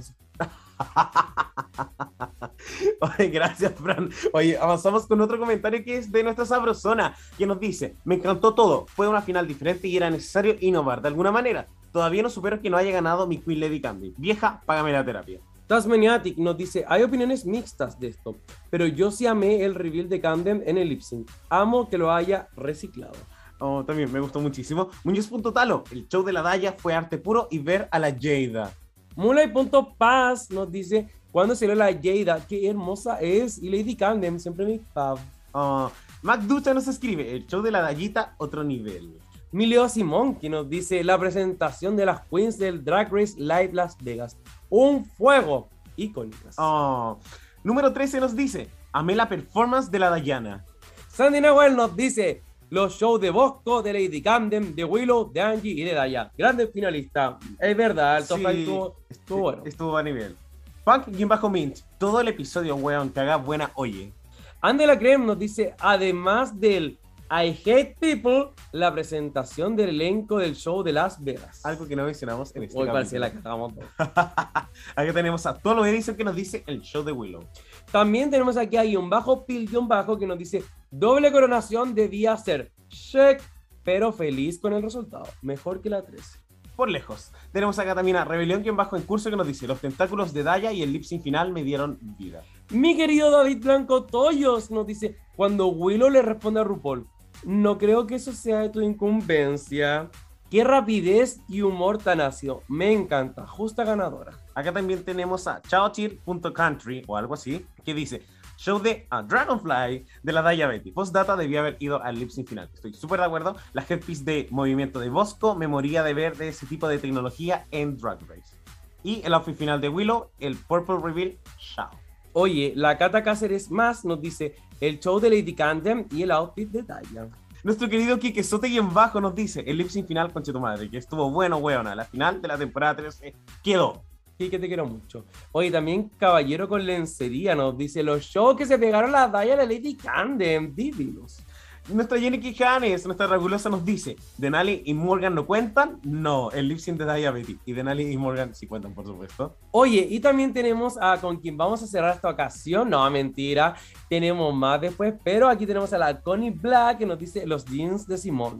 Oye, gracias, Fran. Oye, avanzamos con otro comentario que es de nuestra sabrosona, que nos dice: Me encantó todo. Fue una final diferente y era necesario innovar de alguna manera. Todavía no supero que no haya ganado mi Queen Lady Candy. Vieja, págame la terapia. Tasmaniatic nos dice, hay opiniones mixtas de esto, pero yo sí amé el reveal de Camden en el lip sync. Amo que lo haya reciclado. Oh, también me gustó muchísimo. Muñoz.talo, el show de la Daya fue arte puro y ver a la Jada. Mulay.paz nos dice, cuando salió la Jada, qué hermosa es, y Lady Camden, siempre mi fav. Oh, Mac Ducha nos escribe, el show de la Dayita, otro nivel. Mileo Simón, que nos dice, la presentación de las queens del Drag Race Live Las Vegas. Un fuego. Icónicas. Oh. Número 13 nos dice, amé la performance de la Dayana. Sandy Nahuel nos dice, los shows de Bosco, de Lady Camden, de Willow, de Angie y de Daya. Grandes finalistas. Es verdad, el top Sí, estuvo, estuvo bueno. Estuvo a nivel. Punk-Mint, todo el episodio, weón, que haga buena oye. Andela Creme nos dice, además del I Hate People, la presentación del elenco del show de Las Vegas. Algo que no mencionamos en este Hoy parecía la cagamos todos. Aquí tenemos a Tolo Edison que nos dice el show de Willow. También tenemos aquí a un bajo pil guion bajo que nos dice doble coronación debía ser check, pero feliz con el resultado. Mejor que la 13. Por lejos. Tenemos acá también a Rebelión que bajo en curso que nos dice los tentáculos de Daya y el lip final me dieron vida. Mi querido David Blanco Toyos nos dice cuando Willow le responde a RuPaul, no creo que eso sea de tu incumbencia. Qué rapidez y humor tan ácido. Me encanta. Justa ganadora. Acá también tenemos a chaochir.country o algo así, que dice show de a Dragonfly de la Daya Betty. Postdata debía haber ido al lip sync final. Estoy súper de acuerdo. La headpiece de movimiento de Bosco me moría de ver de ese tipo de tecnología en Drag Race. Y el outfit final de Willow, el Purple Reveal, chao. Oye, la Cata Cáceres más nos dice el show de Lady Camden y el outfit de Daya. Nuestro querido Kike Sote y en bajo nos dice el lip sync final con tu madre, que estuvo bueno, weona. La final de la temporada 13 quedó. Sí, que te quiero mucho. Oye, también Caballero con Lencería nos dice los shows que se pegaron la Daya de Lady Camden. Divinos. Nuestra Jenny Quijanes, nuestra regulosa, nos dice: Denali y Morgan no cuentan. No, el lip sync de Daya Betty. Y Denali y Morgan sí cuentan, por supuesto. Oye, y también tenemos a con quien vamos a cerrar esta ocasión. No, mentira. Tenemos más después, pero aquí tenemos a la Connie Black que nos dice los jeans de Simón.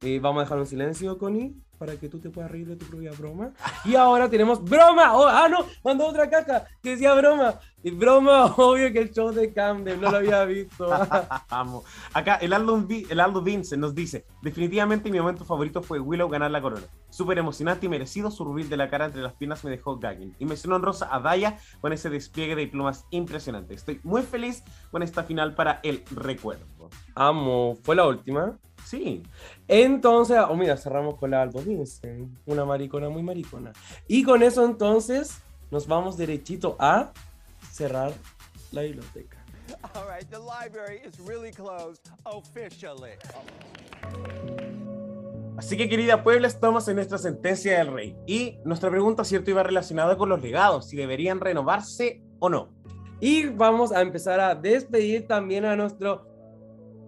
Eh, vamos a dejar un silencio, Connie, para que tú te puedas reír de tu propia broma. Y ahora tenemos broma. Oh, ah, no, mandó otra caja que decía broma. Y broma, obvio que el show de Camden, no lo había visto. Amo. Acá el Aldo, el Aldo Vince nos dice: Definitivamente mi momento favorito fue Willow ganar la corona. Súper emocionante y merecido. Su rubil de la cara entre las piernas me dejó gagging. Y mencionó en rosa a Daya con ese despliegue de plumas impresionante. Estoy muy feliz con esta final para el recuerdo. Amo, fue la última. Sí. Entonces, oh mira, cerramos con la Vincent, una maricona muy maricona. Y con eso entonces nos vamos derechito a cerrar la biblioteca. All right, the library is really closed officially. Así que, querida Puebla, estamos en nuestra sentencia del rey. Y nuestra pregunta, cierto, iba relacionada con los legados, si deberían renovarse o no. Y vamos a empezar a despedir también a nuestro,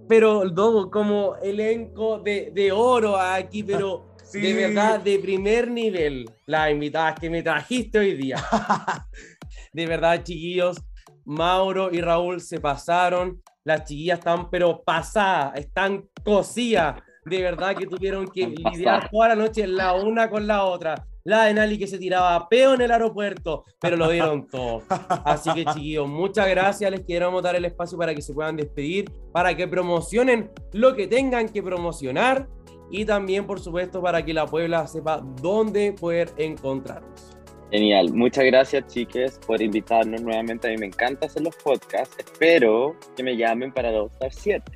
pero todo como elenco de, de oro aquí, pero Sí. de verdad de primer nivel. Las invitadas que me trajiste hoy día. de verdad, chiquillos, Mauro y Raúl se pasaron. Las chiquillas están, pero pasadas, están cosidas. De verdad que tuvieron que lidiar toda la noche la una con la otra. La de Nali que se tiraba peo en el aeropuerto, pero lo dieron todo. Así que chiquillos, muchas gracias. Les queremos dar el espacio para que se puedan despedir, para que promocionen lo que tengan que promocionar y también, por supuesto, para que la Puebla sepa dónde poder encontrarnos. Genial. Muchas gracias, chiques, por invitarnos nuevamente. A mí me encanta hacer los podcasts. Espero que me llamen para All Star 7.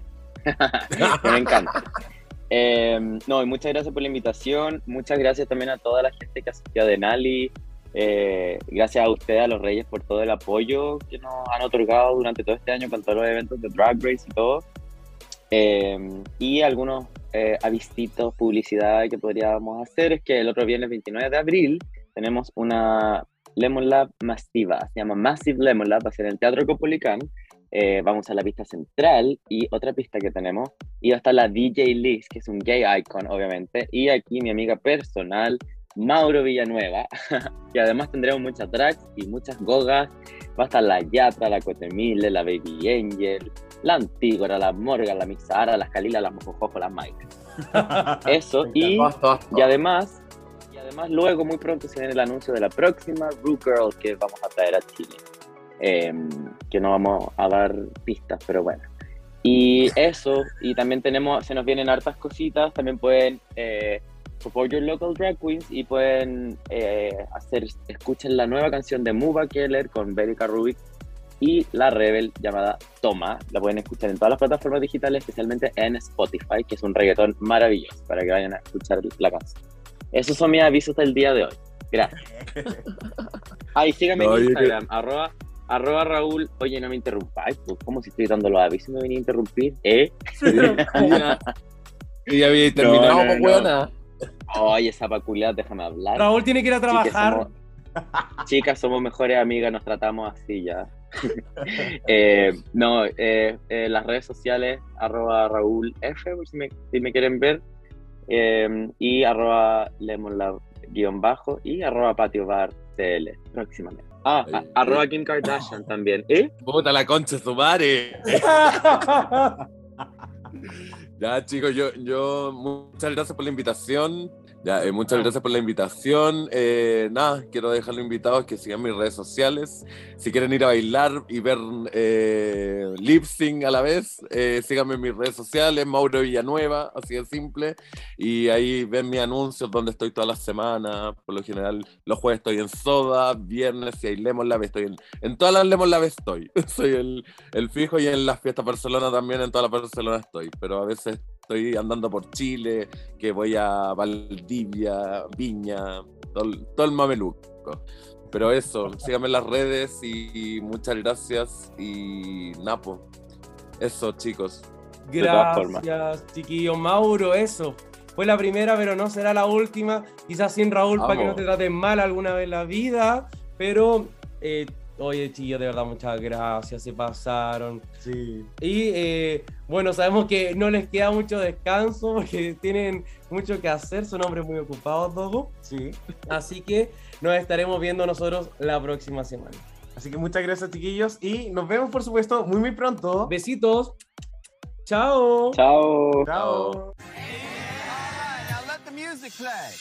me encanta. Eh, no, y muchas gracias por la invitación. Muchas gracias también a toda la gente que asistió a Denali. Eh, gracias a ustedes, a los Reyes, por todo el apoyo que nos han otorgado durante todo este año con todos los eventos de Drag Race y todo. Eh, y algunos eh, avistitos, publicidad que podríamos hacer es que el otro viernes 29 de abril tenemos una Lemon Lab masiva, se llama Massive Lemon Lab, va a ser en el Teatro Copolicán. Eh, vamos a la pista central y otra pista que tenemos, y va a estar la DJ Liz, que es un gay icon, obviamente, y aquí mi amiga personal, Mauro Villanueva, que además tendremos muchas tracks y muchas gogas. Va a estar la Yatra, la Cotemile, la Baby Angel, la Antígora, la Morgan, la Mixara, la Jalila, la Mojojojo, la Mike. Eso, y, y además, y además luego muy pronto se viene el anuncio de la próxima Rue Girl que vamos a traer a Chile. Em, que no vamos a dar pistas, pero bueno. Y eso, y también tenemos, se nos vienen hartas cositas, también pueden eh, support your local drag queens y pueden eh, hacer, escuchen la nueva canción de Muba Keller con Berica Rubik y la Rebel llamada Toma. La pueden escuchar en todas las plataformas digitales, especialmente en Spotify, que es un reggaetón maravilloso para que vayan a escuchar la canción. Esos son mis avisos del día de hoy. Gracias. Ay, síganme No, en Instagram, arroba, arroba Raúl. Oye, no me interrumpáis, pues, como si estoy dando los avisos y me venía a interrumpir, ¿eh? Y ya había terminado, no, no, no. Oye, esa peculiar, déjame hablar. Raúl tiene que ir a Chicas, trabajar. somos, chicas, somos mejores amigas, nos tratamos así ya. Eh, no, eh, eh, las redes sociales, arroba Raúl F, si me, si me quieren ver, eh, y arroba Lemonlab guion bajo y arroba Patio Bar TL próximamente. Ah, a- arroba Kim Kardashian también. ¿Eh? Puta la concha de su madre. Ya, chicos, yo, yo muchas gracias por la invitación. Ya, eh, muchas gracias por la invitación. Eh, nada, quiero dejarlo invitados que sigan mis redes sociales. Si quieren ir a bailar y ver eh, lip sync a la vez, eh, síganme en mis redes sociales, Mauro Villanueva, así de simple. Y ahí ven mis anuncios donde estoy todas las semanas. Por lo general, los jueves estoy en Soda, viernes si hay Lemon Lab, estoy en, en todas las Lemon Lab estoy. Soy el, el fijo y en las fiestas Barcelona también, en todas las Barcelona estoy. Pero a veces estoy andando por Chile, que voy a Valdivia, Viña, todo, el- todo el mameluco. Pero eso, síganme en las redes y, muchas gracias. Y Napo, eso chicos. Gracias, chiquillo. Mauro, eso. Fue la primera, pero no será la última. Quizás sin Raúl para que no te traten mal alguna vez en la vida. Pero, eh, oye, chiquillos, de verdad, muchas gracias. Se pasaron. Sí. Y eh, bueno, sabemos que no les queda mucho descanso porque tienen mucho que hacer. Son hombres muy ocupados, Dogo. Sí. Así que nos estaremos viendo nosotros la próxima semana. Así que muchas gracias, chiquillos. Y nos vemos, por supuesto, muy, muy pronto. Besitos. Chao. Chao. Chao. Now let the music play.